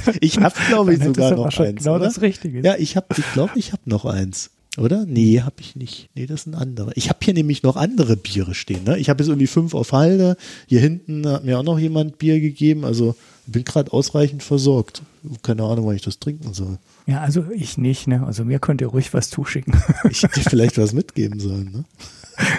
ich habe, glaube ich, sogar noch eins. Genau oder? das Richtige. Ja, ich habe, ich glaube, ich habe noch eins. Oder? Nee, habe ich nicht. Nee, das sind andere. Ich habe hier nämlich noch andere Biere stehen. Ne? Ich habe jetzt irgendwie fünf auf Halde. Hier hinten hat mir auch noch jemand Bier gegeben. Also bin gerade ausreichend versorgt. Keine Ahnung, wann ich das trinken soll. Ja, also ich nicht. Ne? Also mir könnt ihr ruhig was zuschicken. ich hätte vielleicht was mitgeben sollen. Ne?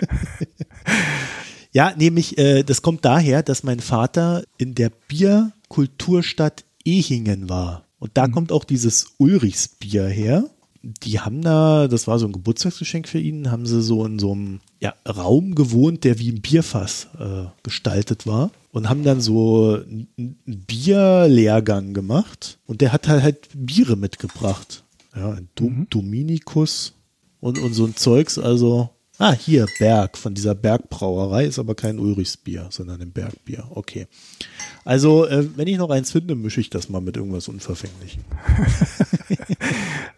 ja, nämlich, äh, das kommt daher, dass mein Vater in der Bierkulturstadt Ehingen war. Und da mhm. kommt auch dieses Ulrichsbier her die haben da, das war so ein Geburtstagsgeschenk für ihn, haben sie so in so einem ja, Raum gewohnt, der wie ein Bierfass äh, gestaltet war und haben dann so einen Bierlehrgang gemacht und der hat halt, halt Biere mitgebracht. Ja, ein Do mhm. Dominikus und, und so ein Zeugs, also Ah, hier, Berg, von dieser Bergbrauerei, ist aber kein Ulrichsbier, sondern ein Bergbier. Okay. Also, äh, wenn ich noch eins finde, mische ich das mal mit irgendwas Unverfänglichem.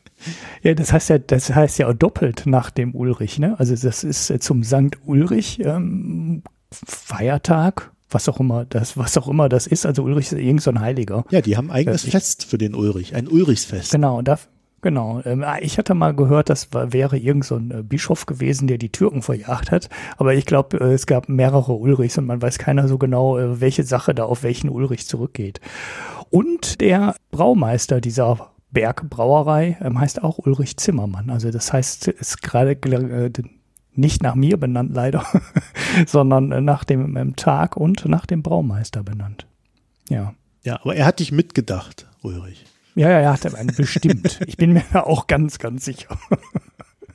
Ja, das heißt ja, das heißt ja auch doppelt nach dem Ulrich, ne? Also das ist zum Sankt Ulrich ähm, Feiertag, was auch immer das, was auch immer das ist. Also Ulrich ist irgend so ein Heiliger. Ja, die haben ein eigenes Fest für den Ulrich, ein Ulrichsfest. Genau, da, Genau. Ähm, ich hatte mal gehört, das wäre irgend so ein äh, Bischof gewesen, der die Türken verjagt hat. Aber ich glaube, äh, es gab mehrere Ulrichs und man weiß keiner so genau, äh, welche Sache da auf welchen Ulrich zurückgeht. Und der Braumeister dieser Bergbrauerei ähm, heißt auch Ulrich Zimmermann. Also das heißt, ist gerade äh, nicht nach mir benannt leider, sondern äh, nach dem ähm, Tag und nach dem Braumeister benannt. Ja. Ja, aber er hat dich mitgedacht, Ulrich. Ja, ja, er hatte einen bestimmt. Ich bin mir da auch ganz, ganz sicher.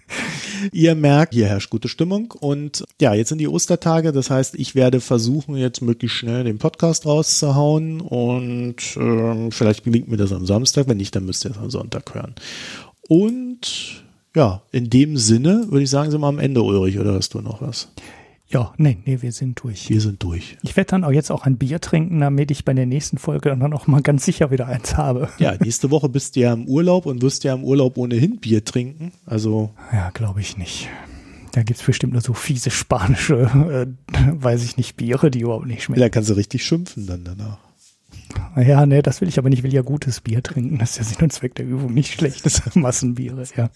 Ihr merkt, hier herrscht gute Stimmung und ja, jetzt sind die Ostertage. Das heißt, ich werde versuchen, jetzt möglichst schnell den Podcast rauszuhauen und äh, vielleicht gelingt mir das am Samstag. Wenn nicht, dann müsst ihr es am Sonntag hören. Und ja, in dem Sinne würde ich sagen, sind wir am Ende, Ulrich, oder hast du noch was? Ja, nee, nee, wir sind durch. Wir sind durch. Ich werde dann auch jetzt auch ein Bier trinken, damit ich bei der nächsten Folge dann auch mal ganz sicher wieder eins habe. Ja, nächste Woche bist du ja im Urlaub und wirst ja im Urlaub ohnehin Bier trinken. Also. Ja, glaube ich nicht. Da gibt es bestimmt nur so fiese spanische, äh, weiß ich nicht, Biere, die überhaupt nicht schmecken. Da kannst du richtig schimpfen dann danach. Ja, nee, das will ich aber nicht. Ich will ja gutes Bier trinken. Das ist ja Sinn und Zweck der Übung. Nicht schlechtes Massenbiere, ja.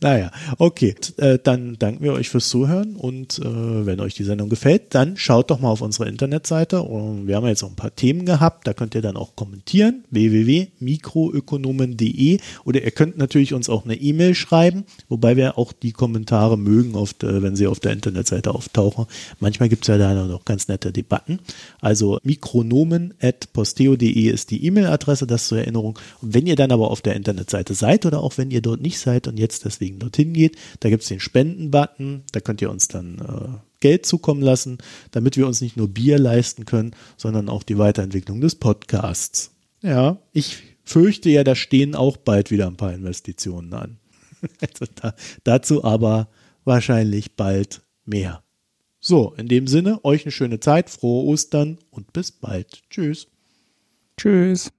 Naja, okay. Äh, dann danken wir euch fürs Zuhören und äh, wenn euch die Sendung gefällt, dann schaut doch mal auf unsere Internetseite. Und wir haben jetzt auch ein paar Themen gehabt. Da könnt ihr dann auch kommentieren. www.mikroökonomen.de oder ihr könnt natürlich uns auch eine E-Mail schreiben, wobei wir auch die Kommentare mögen, auf der, wenn sie auf der Internetseite auftauchen. Manchmal gibt es ja da noch ganz nette Debatten. Also mikronomen.post posteo.de ist die E-Mail-Adresse, das zur Erinnerung. Und wenn ihr dann aber auf der Internetseite seid oder auch wenn ihr dort nicht seid und jetzt deswegen dorthin geht, da gibt es den Spenden-Button, da könnt ihr uns dann äh, Geld zukommen lassen, damit wir uns nicht nur Bier leisten können, sondern auch die Weiterentwicklung des Podcasts. Ja, ich fürchte ja, da stehen auch bald wieder ein paar Investitionen an. Also da, dazu aber wahrscheinlich bald mehr. So, in dem Sinne, euch eine schöne Zeit, frohe Ostern und bis bald. Tschüss. Tschüss.